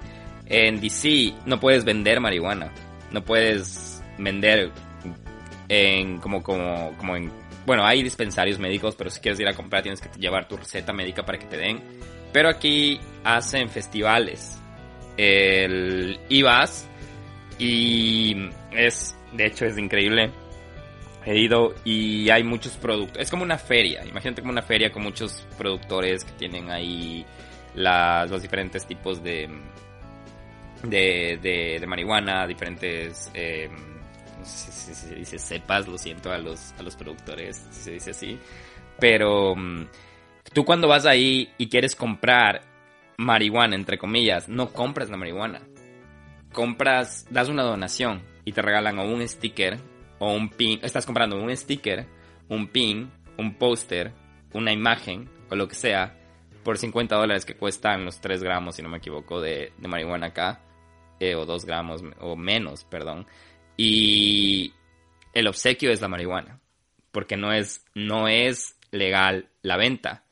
En DC no puedes vender marihuana. No puedes vender en como, como, como en... Bueno, hay dispensarios médicos, pero si quieres ir a comprar tienes que llevar tu receta médica para que te den. Pero aquí hacen festivales. El IVAS. Y es, de hecho, es increíble. He ido y hay muchos productos. Es como una feria. Imagínate como una feria con muchos productores que tienen ahí las, los diferentes tipos de, de, de, marihuana, diferentes, eh, si, se dice cepas, lo siento a los, a los productores, si se dice así, pero mm, tú cuando vas ahí y quieres comprar marihuana, entre comillas, no compras la marihuana, compras, das una donación y te regalan o un sticker o un pin, estás comprando un sticker, un pin, un póster, una imagen o lo que sea por 50 dólares que cuestan los 3 gramos, si no me equivoco, de, marihuana acá o dos gramos o menos, perdón. Y el obsequio es la marihuana, porque no es, no es legal la venta,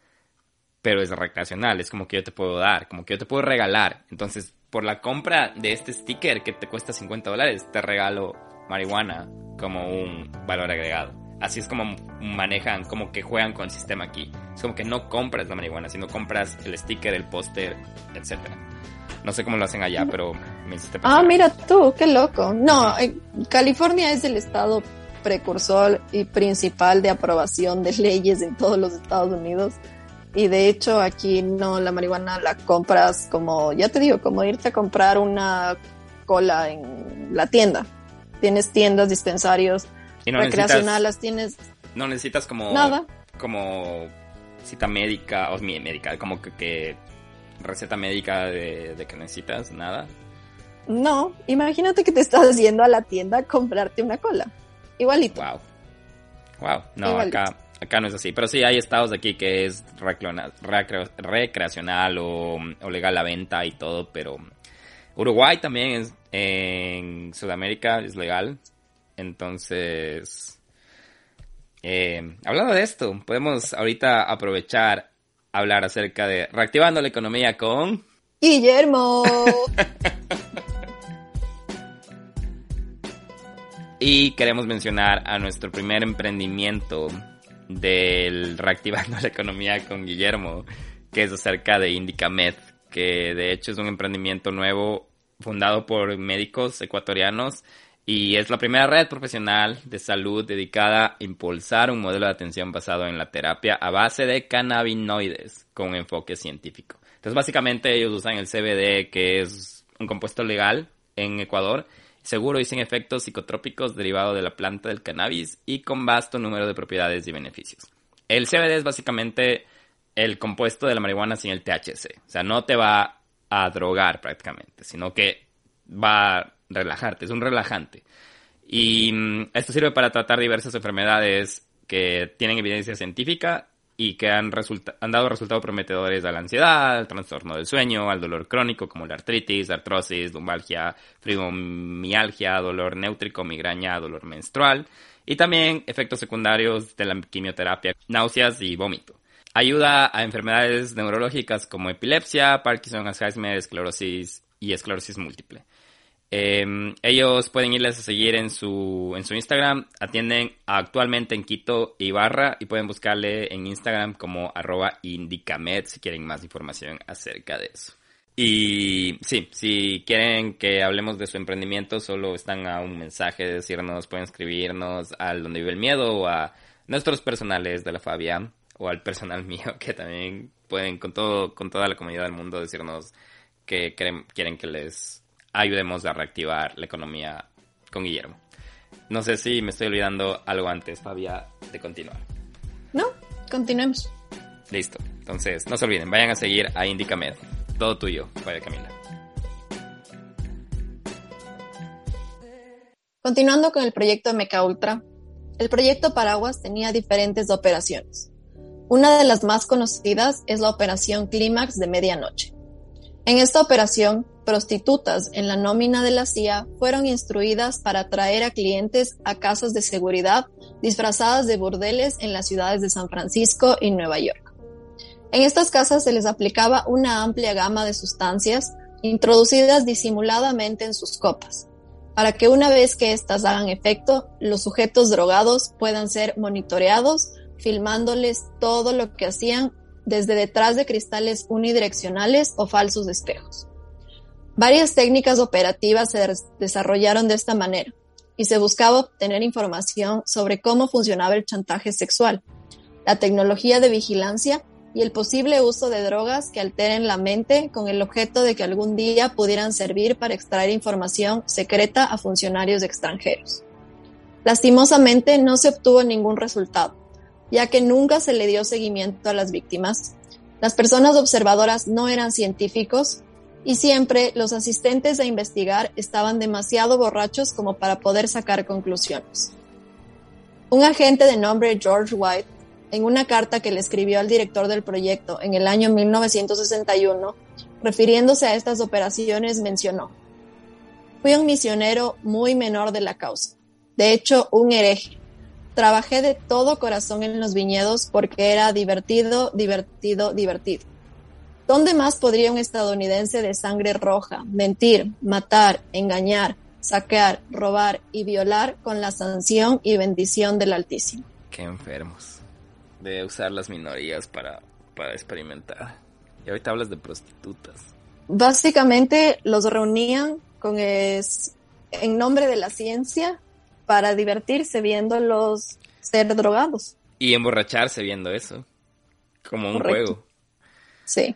pero es recreacional, es como que yo te puedo dar, como que yo te puedo regalar. Entonces, por la compra de este sticker que te cuesta 50 dólares, te regalo marihuana como un valor agregado. Así es como manejan, como que juegan con el sistema aquí. Es como que no compras la marihuana, sino compras el sticker, el póster, etcétera. No sé cómo lo hacen allá, pero me hiciste pensar. Ah, mira tú, qué loco. No, California es el estado precursor y principal de aprobación de leyes en todos los Estados Unidos. Y de hecho aquí no, la marihuana la compras como, ya te digo, como irte a comprar una cola en la tienda. Tienes tiendas, dispensarios, y recreacionales, tienes... No necesitas como... Nada. Como cita médica, o médica, como que, que receta médica de, que necesitas, nada. No, imagínate que te estás yendo a la tienda a comprarte una cola. Igualito. Wow. Wow. No, acá, acá no es así. Pero sí hay estados aquí que es recreacional o, legal la venta y todo, pero Uruguay también es en Sudamérica es legal. Entonces, eh, hablando de esto, podemos ahorita aprovechar hablar acerca de reactivando la economía con Guillermo. *laughs* y queremos mencionar a nuestro primer emprendimiento del reactivando la economía con Guillermo, que es acerca de Indicamed, que de hecho es un emprendimiento nuevo fundado por médicos ecuatorianos y es la primera red profesional de salud dedicada a impulsar un modelo de atención basado en la terapia a base de cannabinoides con enfoque científico. Entonces, básicamente ellos usan el CBD, que es un compuesto legal en Ecuador, seguro y sin efectos psicotrópicos derivados de la planta del cannabis y con vasto número de propiedades y beneficios. El CBD es básicamente el compuesto de la marihuana sin el THC. O sea, no te va a drogar prácticamente, sino que va relajarte, es un relajante. Y mm, esto sirve para tratar diversas enfermedades que tienen evidencia científica y que han, han dado resultados prometedores a la ansiedad, al trastorno del sueño, al dolor crónico como la artritis, artrosis, lumbalgia, fibromialgia, dolor néutrico, migraña, dolor menstrual y también efectos secundarios de la quimioterapia, náuseas y vómito. Ayuda a enfermedades neurológicas como epilepsia, Parkinson, Alzheimer, esclerosis y esclerosis múltiple. Em, ellos pueden irles a seguir en su, en su Instagram. Atienden actualmente en Quito y Barra y pueden buscarle en Instagram como arroba indicamed si quieren más información acerca de eso. Y sí, si quieren que hablemos de su emprendimiento, solo están a un mensaje de decirnos, pueden escribirnos al donde vive el miedo o a nuestros personales de la Fabia o al personal *laughs* mío que también pueden con todo con toda la comunidad del mundo decirnos que quieren que les ayudemos a reactivar la economía con Guillermo. No sé si me estoy olvidando algo antes, Fabia, de continuar. No, continuemos. Listo. Entonces, no se olviden, vayan a seguir a Indicamed. Todo tuyo, Fabia Camila. Continuando con el proyecto Meca Ultra, el proyecto Paraguas tenía diferentes operaciones. Una de las más conocidas es la operación Clímax de medianoche. En esta operación, prostitutas en la nómina de la CIA fueron instruidas para atraer a clientes a casas de seguridad disfrazadas de burdeles en las ciudades de San Francisco y Nueva York. En estas casas se les aplicaba una amplia gama de sustancias introducidas disimuladamente en sus copas, para que una vez que éstas hagan efecto, los sujetos drogados puedan ser monitoreados, filmándoles todo lo que hacían desde detrás de cristales unidireccionales o falsos espejos. Varias técnicas operativas se desarrollaron de esta manera y se buscaba obtener información sobre cómo funcionaba el chantaje sexual, la tecnología de vigilancia y el posible uso de drogas que alteren la mente con el objeto de que algún día pudieran servir para extraer información secreta a funcionarios extranjeros. Lastimosamente no se obtuvo ningún resultado, ya que nunca se le dio seguimiento a las víctimas. Las personas observadoras no eran científicos y siempre los asistentes a investigar estaban demasiado borrachos como para poder sacar conclusiones. Un agente de nombre George White, en una carta que le escribió al director del proyecto en el año 1961, refiriéndose a estas operaciones, mencionó, Fui un misionero muy menor de la causa, de hecho un hereje. Trabajé de todo corazón en los viñedos porque era divertido, divertido, divertido. ¿Dónde más podría un estadounidense de sangre roja mentir, matar, engañar, saquear, robar y violar con la sanción y bendición del Altísimo? Qué enfermos. De usar las minorías para, para experimentar. Y ahorita hablas de prostitutas. Básicamente los reunían con es, en nombre de la ciencia para divertirse viéndolos ser drogados. Y emborracharse viendo eso. Como un juego. Sí.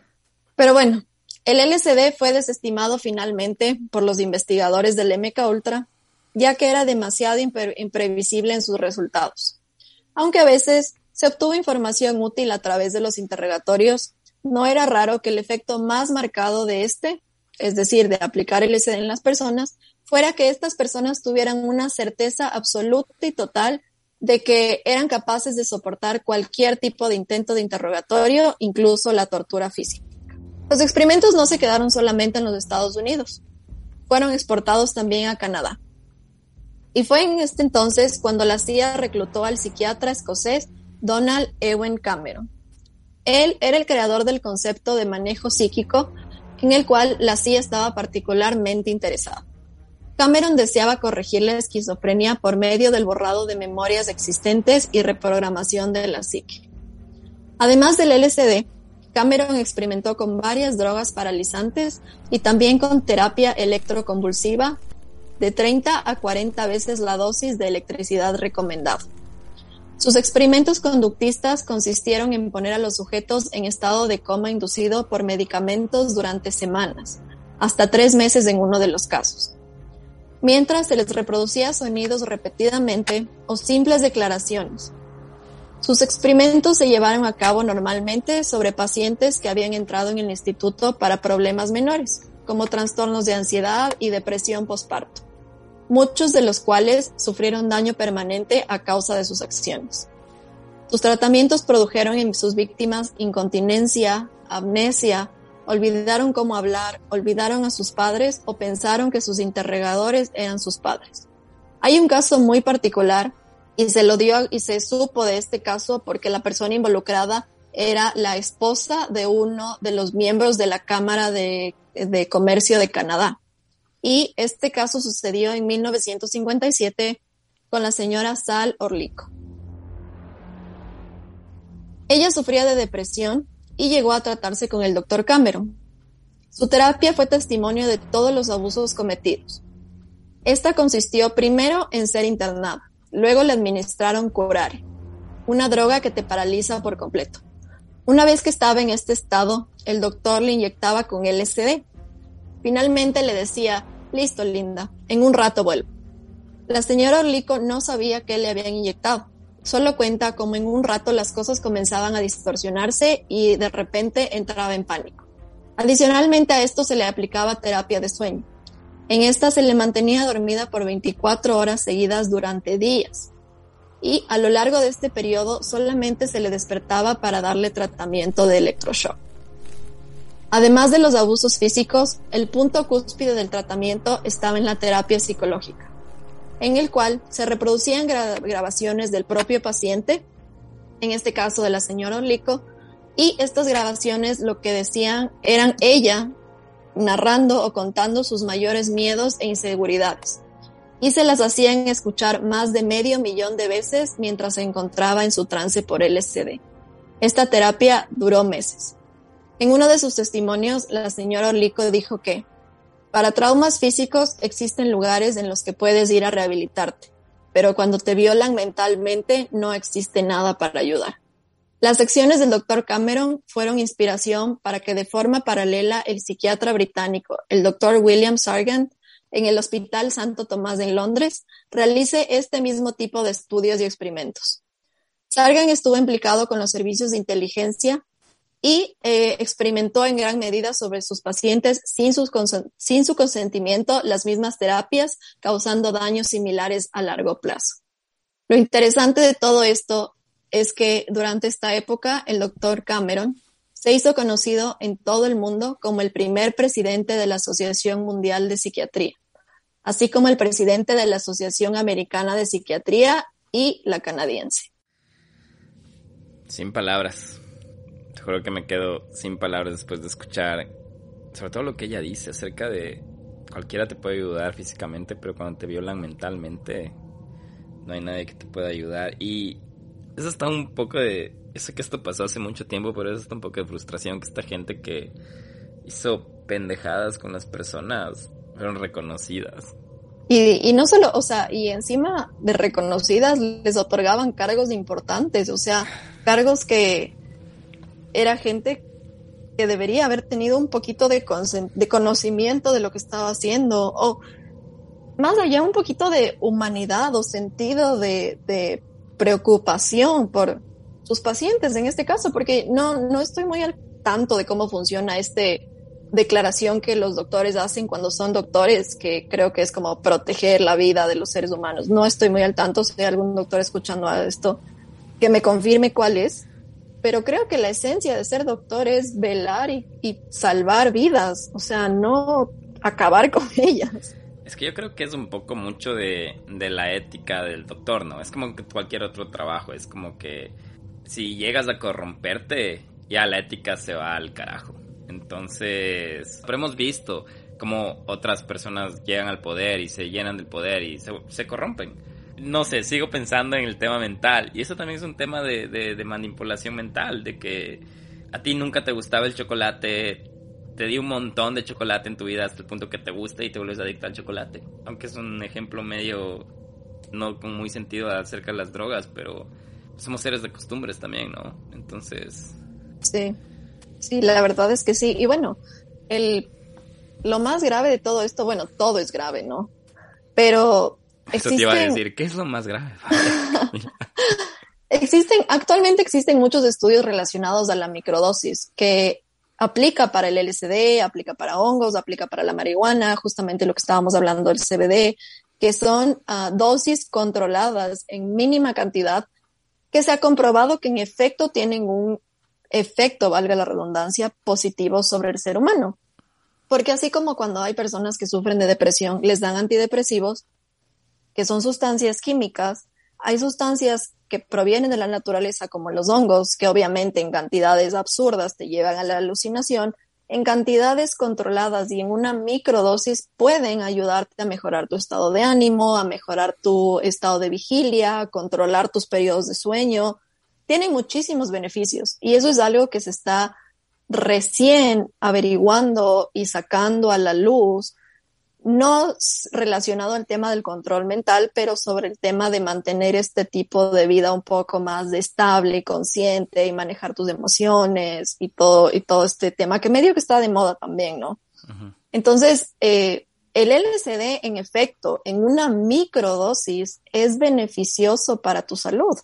Pero bueno, el LSD fue desestimado finalmente por los investigadores del MK Ultra, ya que era demasiado imprevisible en sus resultados. Aunque a veces se obtuvo información útil a través de los interrogatorios, no era raro que el efecto más marcado de este, es decir, de aplicar LSD en las personas, fuera que estas personas tuvieran una certeza absoluta y total de que eran capaces de soportar cualquier tipo de intento de interrogatorio, incluso la tortura física. Los experimentos no se quedaron solamente en los Estados Unidos, fueron exportados también a Canadá. Y fue en este entonces cuando la CIA reclutó al psiquiatra escocés Donald Ewen Cameron. Él era el creador del concepto de manejo psíquico en el cual la CIA estaba particularmente interesada. Cameron deseaba corregir la esquizofrenia por medio del borrado de memorias existentes y reprogramación de la psique. Además del LSD, Cameron experimentó con varias drogas paralizantes y también con terapia electroconvulsiva de 30 a 40 veces la dosis de electricidad recomendada. Sus experimentos conductistas consistieron en poner a los sujetos en estado de coma inducido por medicamentos durante semanas, hasta tres meses en uno de los casos. mientras se les reproducía sonidos repetidamente o simples declaraciones. Sus experimentos se llevaron a cabo normalmente sobre pacientes que habían entrado en el instituto para problemas menores, como trastornos de ansiedad y depresión postparto, muchos de los cuales sufrieron daño permanente a causa de sus acciones. Sus tratamientos produjeron en sus víctimas incontinencia, amnesia, olvidaron cómo hablar, olvidaron a sus padres o pensaron que sus interrogadores eran sus padres. Hay un caso muy particular y se lo dio y se supo de este caso porque la persona involucrada era la esposa de uno de los miembros de la Cámara de, de Comercio de Canadá. Y este caso sucedió en 1957 con la señora Sal Orlico. Ella sufría de depresión y llegó a tratarse con el doctor Cameron. Su terapia fue testimonio de todos los abusos cometidos. Esta consistió primero en ser internada, luego le administraron curare, una droga que te paraliza por completo. Una vez que estaba en este estado, el doctor le inyectaba con LSD. Finalmente le decía, listo, linda, en un rato vuelvo. La señora Orlico no sabía qué le habían inyectado. Solo cuenta como en un rato las cosas comenzaban a distorsionarse y de repente entraba en pánico. Adicionalmente a esto se le aplicaba terapia de sueño. En esta se le mantenía dormida por 24 horas seguidas durante días. Y a lo largo de este periodo solamente se le despertaba para darle tratamiento de electroshock. Además de los abusos físicos, el punto cúspide del tratamiento estaba en la terapia psicológica en el cual se reproducían grabaciones del propio paciente, en este caso de la señora Orlico, y estas grabaciones lo que decían eran ella narrando o contando sus mayores miedos e inseguridades, y se las hacían escuchar más de medio millón de veces mientras se encontraba en su trance por LSD. Esta terapia duró meses. En uno de sus testimonios, la señora Orlico dijo que para traumas físicos existen lugares en los que puedes ir a rehabilitarte, pero cuando te violan mentalmente no existe nada para ayudar. Las secciones del Dr. Cameron fueron inspiración para que de forma paralela el psiquiatra británico, el Dr. William Sargent, en el Hospital Santo Tomás en Londres, realice este mismo tipo de estudios y experimentos. Sargent estuvo implicado con los servicios de inteligencia y eh, experimentó en gran medida sobre sus pacientes sin su consentimiento las mismas terapias, causando daños similares a largo plazo. Lo interesante de todo esto es que durante esta época el doctor Cameron se hizo conocido en todo el mundo como el primer presidente de la Asociación Mundial de Psiquiatría, así como el presidente de la Asociación Americana de Psiquiatría y la canadiense. Sin palabras juro que me quedo sin palabras después de escuchar, sobre todo lo que ella dice acerca de cualquiera te puede ayudar físicamente, pero cuando te violan mentalmente, no hay nadie que te pueda ayudar. Y eso está un poco de. Yo sé que esto pasó hace mucho tiempo, pero eso está un poco de frustración que esta gente que hizo pendejadas con las personas fueron reconocidas. Y, y no solo, o sea, y encima de reconocidas les otorgaban cargos importantes, o sea, cargos que era gente que debería haber tenido un poquito de, de conocimiento de lo que estaba haciendo o más allá un poquito de humanidad o sentido de, de preocupación por sus pacientes en este caso, porque no, no estoy muy al tanto de cómo funciona este declaración que los doctores hacen cuando son doctores, que creo que es como proteger la vida de los seres humanos. No estoy muy al tanto, si hay algún doctor escuchando esto, que me confirme cuál es, pero creo que la esencia de ser doctor es velar y, salvar vidas, o sea, no acabar *laughs* con ellas. Es que yo creo que es un poco mucho de, de, la ética del doctor, ¿no? Es como que cualquier otro trabajo, es como que si llegas a corromperte, ya la ética se va al carajo. Entonces, pero hemos visto como otras personas llegan al poder y se llenan del poder y se, se corrompen no sé, sigo pensando en el tema mental. Y eso también es un tema de, de, manipulación mental, de que a ti nunca te gustaba el chocolate, te di un montón de chocolate en tu vida hasta el punto que te gusta y te vuelves adicto al chocolate. Aunque es un ejemplo medio no con muy sentido acerca de las drogas, pero somos seres de costumbres también, ¿no? Entonces... Sí, sí, la verdad es que sí. Y bueno, el, lo más grave de todo esto, bueno, todo es grave, ¿no? Pero Eso te iba a decir, ¿qué es lo más grave? *laughs* *laughs* existen, actualmente existen muchos estudios relacionados a la microdosis que aplica para el LSD, aplica para hongos, aplica para la marihuana, justamente lo que estábamos hablando del CBD, que son uh, dosis controladas en mínima cantidad que se ha comprobado que en efecto tienen un efecto, valga la redundancia, positivo sobre el ser humano. Porque así como cuando hay personas que sufren de depresión, les dan antidepresivos, que son sustancias químicas, hay sustancias que provienen de la naturaleza, como los hongos, que obviamente en cantidades absurdas te llevan a la alucinación, en cantidades controladas y en una microdosis pueden ayudarte a mejorar tu estado de ánimo, a mejorar tu estado de vigilia, a controlar tus periodos de sueño. Tienen muchísimos beneficios y eso es algo que se está recién averiguando y sacando a la luz no relacionado al tema del control mental, pero sobre el tema de mantener este tipo de vida un poco más estable, consciente y manejar tus emociones y todo, y todo este tema que medio que está de moda también, ¿no? Entonces, eh, el LSD, en efecto, en una microdosis es beneficioso para tu salud.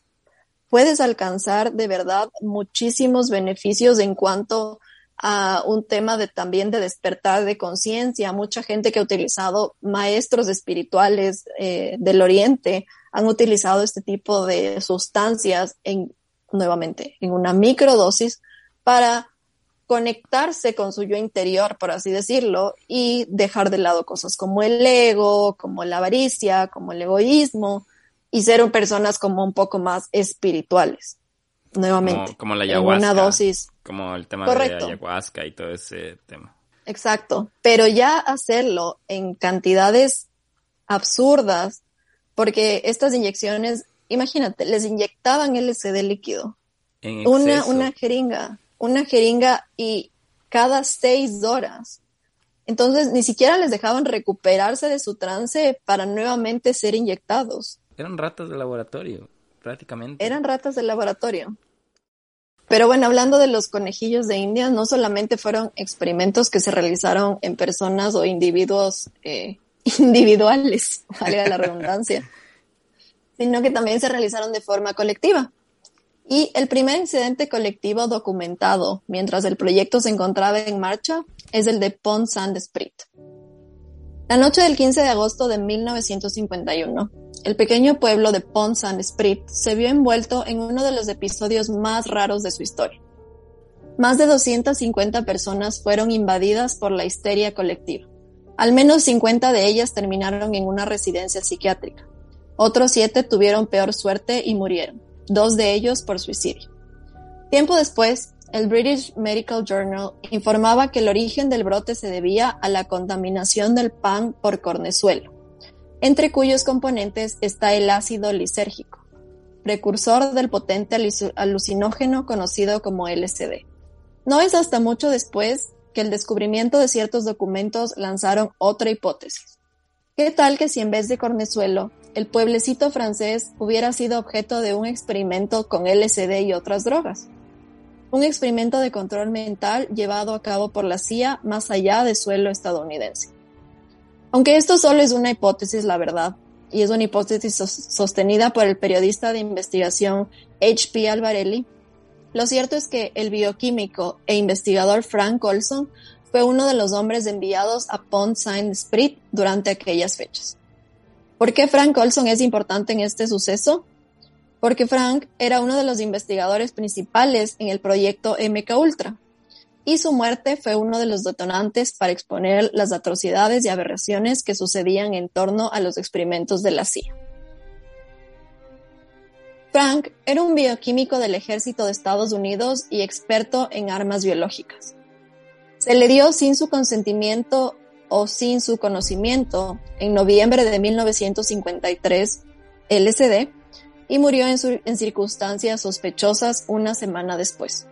Puedes alcanzar de verdad muchísimos beneficios en cuanto a un tema de también de despertar de conciencia. Mucha gente que ha utilizado maestros espirituales eh, del Oriente han utilizado este tipo de sustancias en, nuevamente, en una microdosis para conectarse con su yo interior, por así decirlo, y dejar de lado cosas como el ego, como la avaricia, como el egoísmo, y ser personas como un poco más espirituales nuevamente. Como, la ayahuasca. una dosis. Como el tema de la ayahuasca y todo ese tema. Exacto. Pero ya hacerlo en cantidades absurdas, porque estas inyecciones, imagínate, les inyectaban LSD líquido. una, una jeringa, una jeringa y cada seis horas. Entonces ni siquiera les dejaban recuperarse de su trance para nuevamente ser inyectados. Eran ratas de laboratorio prácticamente. Eran ratas de laboratorio. Pero bueno, hablando de los conejillos de India, no solamente fueron experimentos que se realizaron en personas o individuos eh, *laughs* individuales, *laughs* valga la redundancia, *laughs* sino que también se realizaron de forma colectiva. Y el primer incidente colectivo documentado mientras el proyecto se encontraba en marcha es el de Pont Saint Esprit. La noche del 15 de agosto de 1951, el pequeño pueblo de Pont Saint Esprit se vio envuelto en uno de los episodios más raros de su historia. Más de 250 personas fueron invadidas por la histeria colectiva. Al menos 50 de ellas terminaron en una residencia psiquiátrica. Otros siete tuvieron peor suerte y murieron, dos de ellos por suicidio. Tiempo después, el British Medical Journal informaba que el origen del brote se debía a la contaminación del pan por cornezuelo, entre cuyos componentes está el ácido lisérgico, precursor del potente alucinógeno conocido como LSD. No es hasta mucho después que el descubrimiento de ciertos documentos lanzaron otra hipótesis. ¿Qué tal que si en vez de cornezuelo, el pueblecito francés hubiera sido objeto de un experimento con LSD y otras drogas? un experimento de control mental llevado a cabo por la CIA más allá de suelo estadounidense. Aunque esto solo es una hipótesis, la verdad, y es una hipótesis sostenida por el periodista de investigación H.P. Alvarelli, lo cierto es que el bioquímico e investigador Frank Olson fue uno de los hombres enviados a Pont Saint-Esprit durante aquellas fechas. ¿Por qué Frank Olson es importante en este suceso? porque Frank era uno de los investigadores principales en el proyecto MK Ultra, y su muerte fue uno de los detonantes para exponer las atrocidades y aberraciones que sucedían en torno a los experimentos de la CIA. Frank era un bioquímico del ejército de Estados Unidos y experto en armas biológicas. Se le dio sin su consentimiento o sin su conocimiento en noviembre de 1953 LSD y murió en, circunstancias sospechosas una semana después.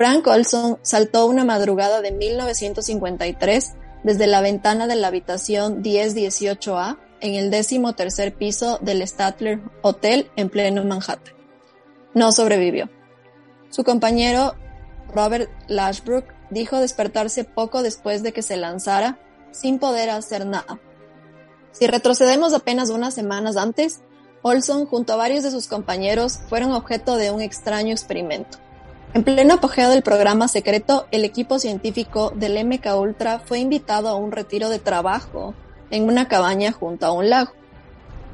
Frank Olson saltó una madrugada de 1953 desde la ventana de la habitación 1018A en el décimo tercer piso del Statler Hotel en pleno Manhattan. No sobrevivió. Su compañero Robert Lashbrook dijo despertarse poco después de que se lanzara sin poder hacer nada. Si retrocedemos apenas unas semanas antes, Olson junto a varios de sus compañeros fueron objeto de un extraño experimento. En pleno apogeo del programa secreto, el equipo científico del MK Ultra fue invitado a un retiro de trabajo en una cabaña junto a un lago.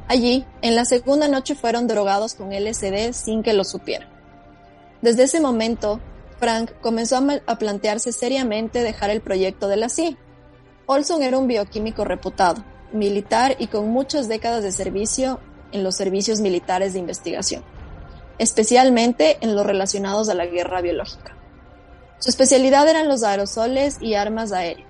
Allí, en la segunda noche fueron drogados con LSD sin que lo supieran. Desde ese momento, Frank comenzó a, plantearse seriamente dejar el proyecto de la CIA. Olson era un bioquímico reputado, militar y con muchas décadas de servicio en los servicios militares de investigación especialmente en los relacionados a la guerra biológica. Su especialidad eran los aerosoles y armas aéreas.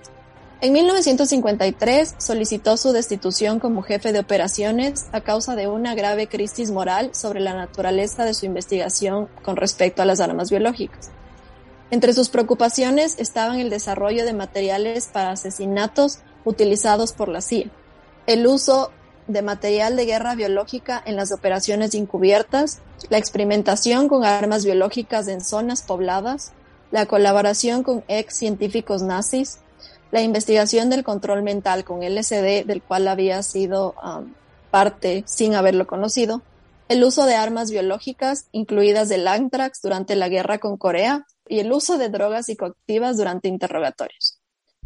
En 1953 solicitó su destitución como jefe de operaciones a causa de una grave crisis moral sobre la naturaleza de su investigación con respecto a las armas biológicas. Entre sus preocupaciones estaban el desarrollo de materiales para asesinatos utilizados por la CIA, el uso de material de guerra biológica en las operaciones encubiertas, la experimentación con armas biológicas en zonas pobladas, la colaboración con ex científicos nazis, la investigación del control mental con LSD, del cual había sido um, parte sin haberlo conocido, el uso de armas biológicas, incluidas el anthrax durante la guerra con Corea, y el uso de drogas psicoactivas durante interrogatorios.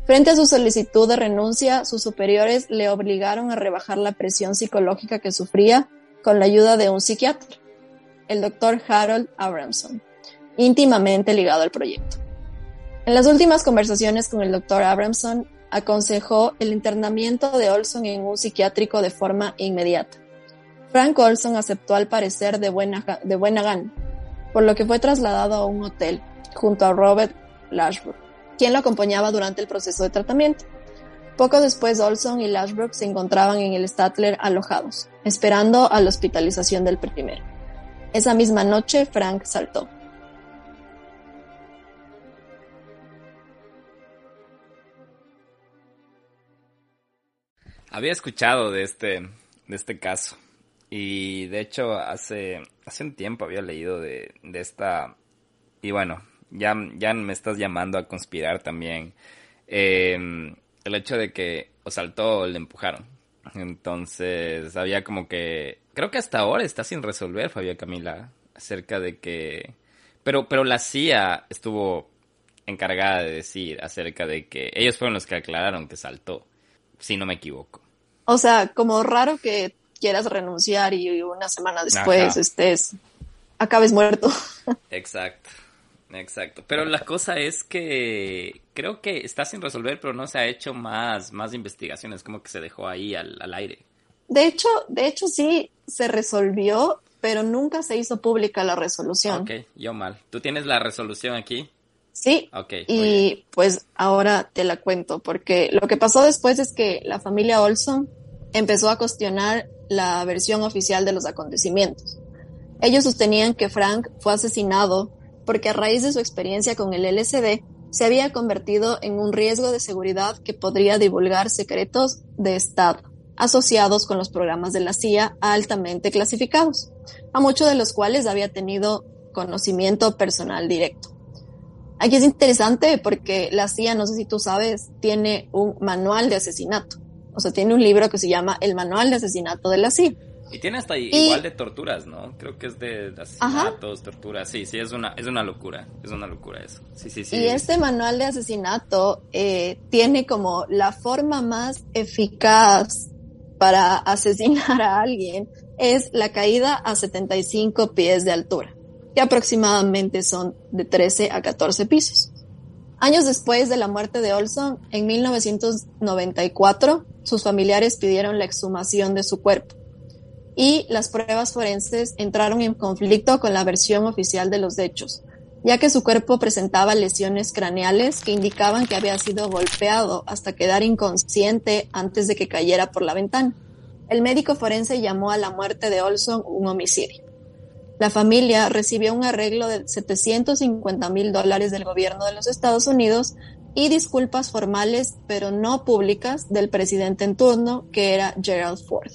Frente a su solicitud de renuncia, sus superiores le obligaron a rebajar la presión psicológica que sufría con la ayuda de un psiquiatra, el doctor Harold Abramson, íntimamente ligado al proyecto. En las últimas conversaciones con el doctor Abramson, aconsejó el internamiento de Olson en un psiquiátrico de forma inmediata. Frank Olson aceptó al parecer de buena, de buena gana, por lo que fue trasladado a un hotel junto a Robert Lashbrook quien lo acompañaba durante el proceso de tratamiento. Poco después, Olson y Lashbrook se encontraban en el Statler alojados, esperando a la hospitalización del primero. Esa misma noche, Frank saltó. Había escuchado de este, de este caso y de hecho hace, hace un tiempo había leído de, de esta y bueno, ya, ya me estás llamando a conspirar también. Em, el hecho de que o saltó o le empujaron. Entonces, había como que. Creo que hasta ahora está sin resolver, Fabio Camila, acerca de que. Pero, pero la CIA estuvo encargada de decir acerca de que ellos fueron los que aclararon que saltó, si no me equivoco. O sea, como raro que quieras renunciar y una semana después estés, acabes muerto. *laughs* Exacto. Exacto, pero la cosa es que creo que está sin resolver, pero no se ha hecho más, más investigaciones, como que se dejó ahí al, aire. De hecho, de hecho sí se resolvió, pero nunca se hizo pública la resolución. Ok, yo mal. ¿Tú tienes la resolución aquí? Sí. Ok. Y pues ahora te la cuento, porque lo que pasó después es que la familia Olson empezó a cuestionar la versión oficial de los acontecimientos. Ellos sostenían que Frank fue asesinado porque a raíz de su experiencia con el LSD, se había convertido en un riesgo de seguridad que podría divulgar secretos de Estado asociados con los programas de la CIA altamente clasificados, a muchos de los cuales había tenido conocimiento personal directo. Aquí es interesante porque la CIA, no sé si tú sabes, tiene un manual de asesinato. O sea, tiene un libro que se llama El Manual de Asesinato de la CIA. Y tiene hasta igual de torturas, ¿no? Creo que es de, asesinatos, torturas. Sí, sí, es una, es una locura. Es una locura eso. Sí, sí, sí. Y este manual de asesinato eh, tiene como la forma más eficaz para asesinar a alguien es la caída a 75 pies de altura, que aproximadamente son de 13 a 14 pisos. Años después de la muerte de Olson, en 1994, sus familiares pidieron la exhumación de su cuerpo y las pruebas forenses entraron en conflicto con la versión oficial de los hechos, ya que su cuerpo presentaba lesiones craneales que indicaban que había sido golpeado hasta quedar inconsciente antes de que cayera por la ventana. El médico forense llamó a la muerte de Olson un homicidio. La familia recibió un arreglo de 750 mil dólares del gobierno de los Estados Unidos y disculpas formales, pero no públicas, del presidente en turno, que era Gerald Ford.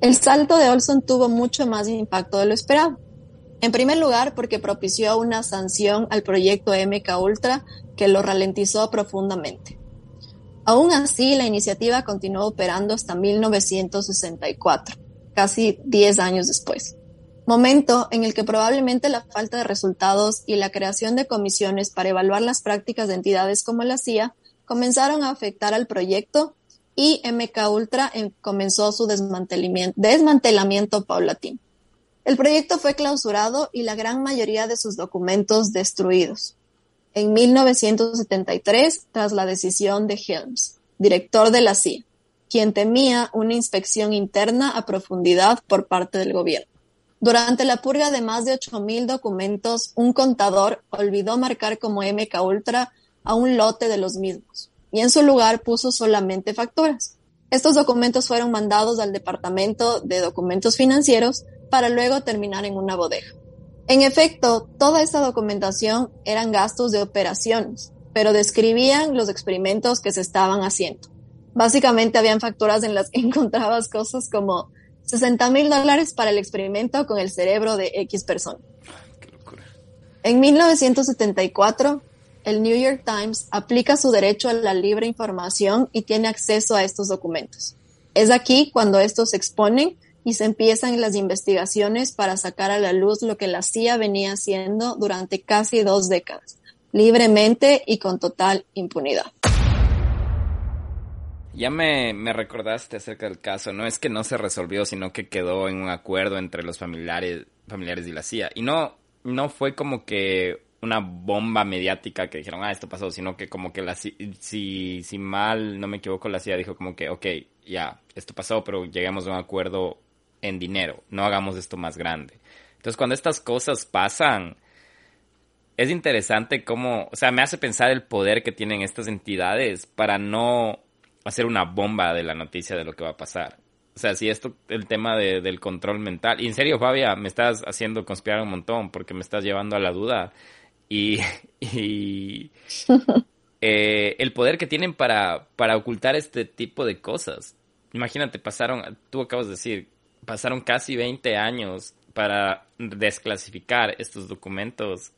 El salto de Olson tuvo mucho más impacto de lo esperado. En primer lugar, porque propició una sanción al proyecto MK Ultra que lo ralentizó profundamente. Aún así, la iniciativa continuó operando hasta 1964, casi 10 años después, momento en el que probablemente la falta de resultados y la creación de comisiones para evaluar las prácticas de entidades como la CIA comenzaron a afectar al proyecto y MK Ultra em, comenzó su desmantelamiento, desmantelamiento paulatino. El proyecto fue clausurado y la gran mayoría de sus documentos destruidos. En 1973, tras la decisión de Helms, director de la CIA, quien temía una inspección interna a profundidad por parte del gobierno. Durante la purga de más de 8.000 documentos, un contador olvidó marcar como MK Ultra a un lote de los mismos y en su lugar puso solamente facturas. Estos documentos fueron mandados al Departamento de Documentos Financieros para luego terminar en una bodega. En efecto, toda esta documentación eran gastos de operaciones, pero describían los experimentos que se estaban haciendo. Básicamente habían facturas en las que *laughs* encontrabas cosas como 60 mil dólares para el experimento con el cerebro de X persona. En 1974, el New York Times aplica su derecho a la libre información y tiene acceso a estos documentos. Es aquí cuando estos se exponen y se empiezan las investigaciones para sacar a la luz lo que la CIA venía haciendo durante casi dos décadas, libremente y con total impunidad. Ya me, recordaste acerca del caso. No es que no se resolvió, sino que quedó en un acuerdo entre los familiares, familiares y la CIA. Y no, no fue como que una bomba mediática que dijeron, ah, esto pasó, sino que como que la si, si mal no me equivoco, la CIA dijo como que, ok, ya, esto pasó, pero llegamos a un acuerdo en dinero, no hagamos esto más grande. Entonces, cuando estas cosas pasan, es interesante cómo, o sea, me hace pensar el poder que tienen estas entidades para no hacer una bomba de la noticia de lo que va a pasar. O sea, si esto, el tema del control mental. Y en serio, Fabia, me estás haciendo conspirar un montón porque me estás llevando a la duda. Y, *laughs* *laughs* eh, el poder que tienen para, para ocultar este tipo de cosas. Imagínate, pasaron, tú acabas de decir, pasaron casi 20 años para desclasificar estos documentos.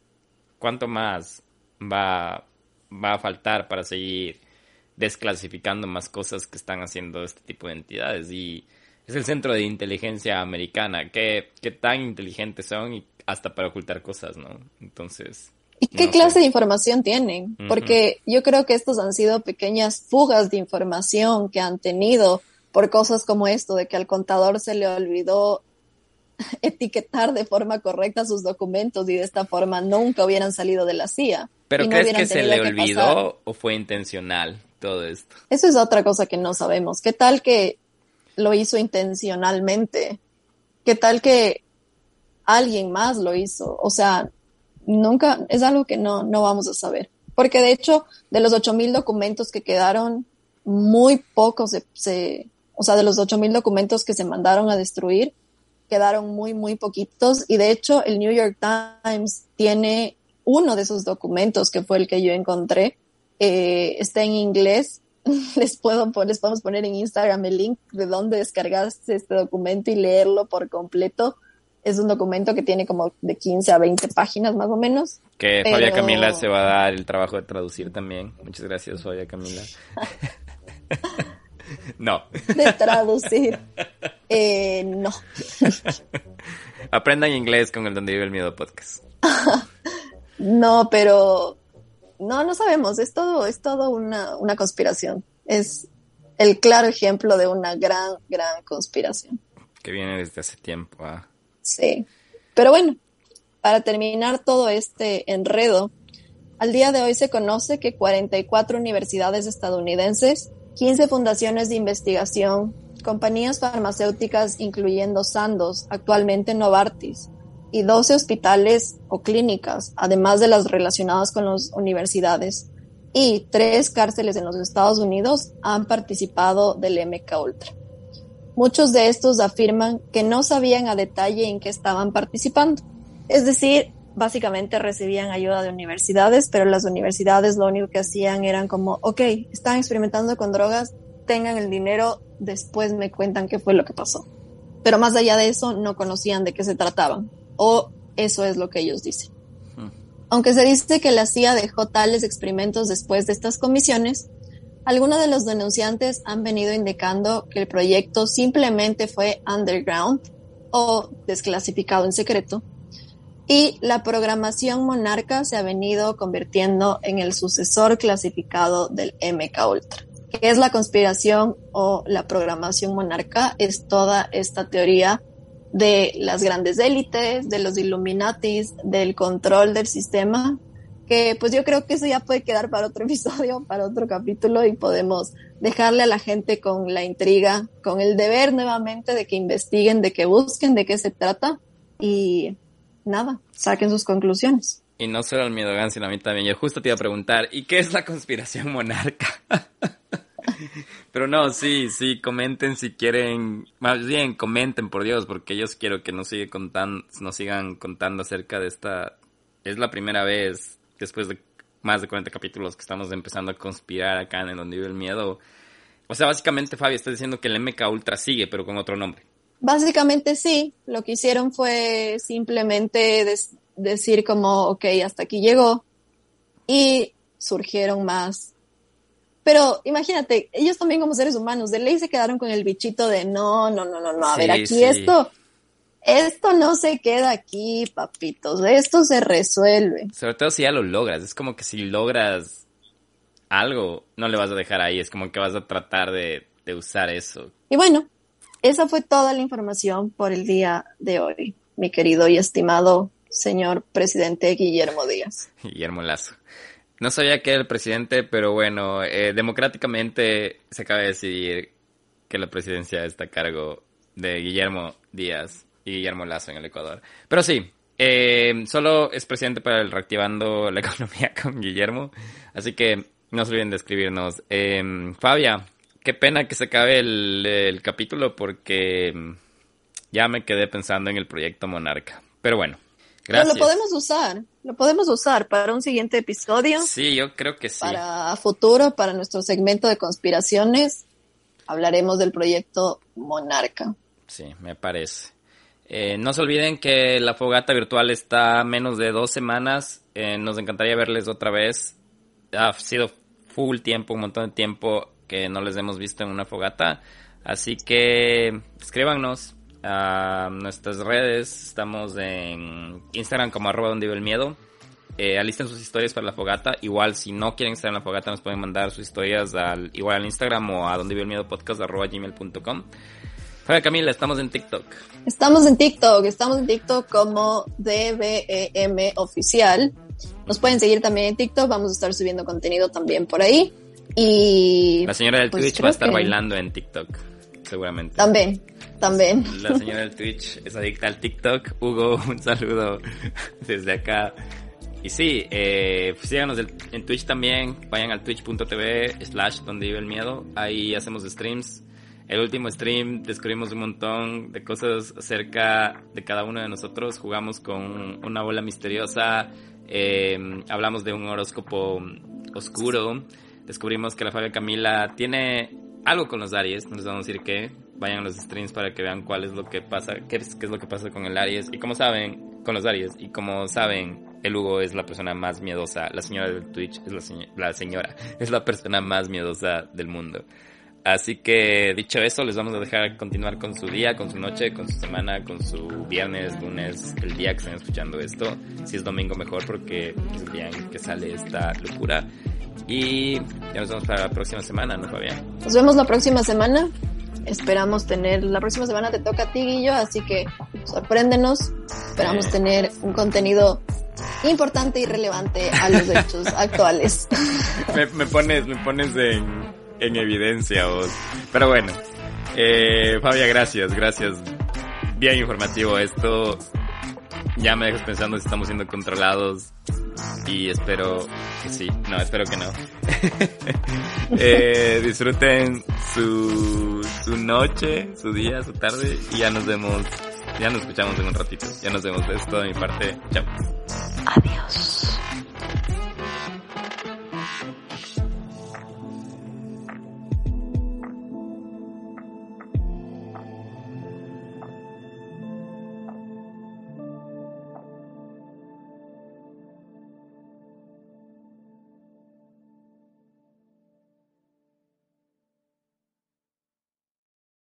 ¿Cuánto más va, va a faltar para seguir desclasificando más cosas que están haciendo este tipo de entidades? Y es el centro de inteligencia americana. ¿Qué, qué tan inteligentes son y hasta para ocultar cosas, no? Entonces... ¿Y qué clase de información tienen? Porque yo creo que estos han sido pequeñas fugas de información que han tenido por cosas como esto, de que al contador se le olvidó *laughs* etiquetar de forma correcta sus documentos y de esta forma nunca hubieran salido de la CIA. ¿Pero crees que se le olvidó o fue intencional todo esto? Eso es otra cosa que no sabemos. ¿Qué tal que lo hizo intencionalmente? ¿Qué tal que alguien más lo hizo? O sea, nunca, es algo que no, no vamos a saber. Porque de hecho, de los 8.000 documentos que quedaron, muy pocos se, o sea, de los 8.000 documentos que se mandaron a destruir, quedaron muy, muy poquitos. Y de hecho, el New York Times tiene uno de esos documentos, que fue el que yo encontré, eh, está en inglés. *laughs* Les, puedo, les podemos poner en Instagram el link de dónde descargaste este documento y leerlo por completo. Es un documento que tiene como de 15 a 20 páginas más o menos. Que Fabia Camila se va a dar el trabajo de traducir también. Muchas gracias, Fabia Camila. *laughs* No. De traducir. Eh, no. *laughs* Aprendan inglés con el Donde Vive el Miedo podcast. *laughs* no, pero no, no sabemos. Es todo, es todo una, una conspiración. Es el claro ejemplo de una gran, gran conspiración. Que viene desde hace tiempo. ¿ah? Sí. Pero bueno, para terminar todo este enredo, al día de hoy se conoce que 44 universidades estadounidenses 15 fundaciones de investigación, compañías farmacéuticas incluyendo Sandoz, actualmente Novartis, y 12 hospitales o clínicas, además de las relacionadas con las universidades, y tres cárceles en los Estados Unidos han participado del MK Ultra. Muchos de estos afirman que no sabían a detalle en qué estaban participando. Es decir, básicamente recibían ayuda de universidades, pero las universidades lo único que hacían eran como, ok, están experimentando con drogas, tengan el dinero, después me cuentan qué fue lo que pasó. Pero más allá de eso, no conocían de qué se trataban, o eso es lo que ellos dicen. Aunque se dice que la CIA dejó tales experimentos después de estas comisiones, algunos de los denunciantes han venido indicando que el proyecto simplemente fue underground o desclasificado en secreto y la programación Monarca se ha venido convirtiendo en el sucesor clasificado del MK Ultra. ¿Qué es la conspiración o la programación Monarca? Es toda esta teoría de las grandes élites, de los Illuminatis, del control del sistema, que pues yo creo que eso ya puede quedar para otro *laughs* episodio, para otro capítulo y podemos dejarle a la gente con la intriga, con el deber nuevamente de que investiguen, de que busquen de qué se trata y nada, saquen sus conclusiones. Y no solo el miedo, sino a mí también. Yo justo te iba a preguntar, ¿y qué es la conspiración monarca? *laughs* Pero no, sí, sí, comenten si quieren, más bien comenten por Dios, porque yo quiero que nos, sigue contando, nos sigan contando acerca de esta, es la primera vez después de más de 40 capítulos que estamos empezando a conspirar acá en donde vive el miedo. O sea, básicamente Fabi está diciendo que el MK Ultra sigue, pero con otro nombre. Básicamente sí, lo que hicieron fue simplemente decir como, ok, hasta aquí llegó y surgieron más. Pero imagínate, ellos también como seres humanos, de ley se quedaron con el bichito de no, no, no, no, no, a ver, aquí esto, esto no se queda aquí, papitos, esto se resuelve. Sobre todo si ya lo logras, es como que si logras algo, no le vas a dejar ahí, es como que vas a tratar de, de usar eso. Y bueno, esa fue toda la información por el día de hoy, mi querido y estimado señor presidente Guillermo Díaz. *laughs* Guillermo Lazo. No sabía que era el presidente, pero bueno, eh, democráticamente se acaba de decidir que la presidencia está a cargo de Guillermo Díaz y Guillermo Lazo en el Ecuador. Pero sí, eh, solo es presidente para el reactivando la economía *laughs* con Guillermo. Así que no se olviden de escribirnos. Eh, Fabia, qué pena que se acabe el, capítulo porque mm, ya me quedé pensando en el proyecto Monarca. Pero bueno, gracias. Pero lo podemos usar, lo podemos usar para un siguiente episodio. Sí, yo creo que sí. Para futuro, para nuestro segmento de conspiraciones, hablaremos del proyecto Monarca. Sí, me parece. Eh, no se olviden que la fogata virtual está menos de dos semanas. Eh, nos encantaría verles otra vez. Ha sido full tiempo, un montón de tiempo que no les hemos visto en una fogata. Así que escríbanos a nuestras redes. Estamos en Instagram como arroba donde vive el miedo. Eh, alisten sus historias para la fogata. Igual si no quieren estar en la fogata nos pueden mandar sus historias al, igual al Instagram o a donde vive el miedo podcast arroba gmail.com. Hola Camila, estamos en TikTok. Estamos en TikTok, estamos en TikTok como DBEM oficial. Nos pueden seguir también en TikTok, vamos a estar subiendo contenido también por ahí. Y la señora del pues, Twitch va a estar bailando en TikTok, seguramente. También, también. La señora del Twitch es adicta al TikTok. Hugo, un saludo *laughs* desde acá. Y sí, eh, pues síganos en Twitch también. Vayan al twitch.tv slash donde vive el miedo. Ahí hacemos streams. El último stream descubrimos un montón de cosas acerca de cada uno de nosotros. Jugamos con una bola misteriosa. Eh, hablamos de un horóscopo oscuro descubrimos que la Fabia Camila tiene algo con los Aries, no les vamos a decir qué, vayan a los streams para que vean cuál es lo que pasa, qué es, qué es lo que pasa con el Aries y como saben, con los Aries y como saben, el Hugo es la persona más miedosa, la señora del Twitch es la, la señora, es la persona más miedosa del mundo. Así que dicho eso, les vamos a dejar continuar con su día, con su noche, con su semana, con su viernes, lunes, el día que estén escuchando esto. Si es domingo mejor porque es el día en que sale esta locura. Y ya nos vemos para la próxima semana, ¿no, Fabián? Nos vemos la próxima semana. Esperamos tener, la próxima semana te toca a ti, Guillo, así que sorpréndenos. Esperamos tener un contenido importante y relevante a los hechos actuales. *laughs* Me, pones, me pones en, en evidencia vos. Pero bueno, eh, Fabia, gracias, gracias. Bien informativo esto. Ya me dejas pensando si estamos siendo controlados y espero que sí. No, espero que no. *laughs* eh, disfruten su, su noche, su día, su tarde y ya nos vemos, ya nos escuchamos en un ratito. Ya nos vemos. de esto de mi parte. Chao. Adiós.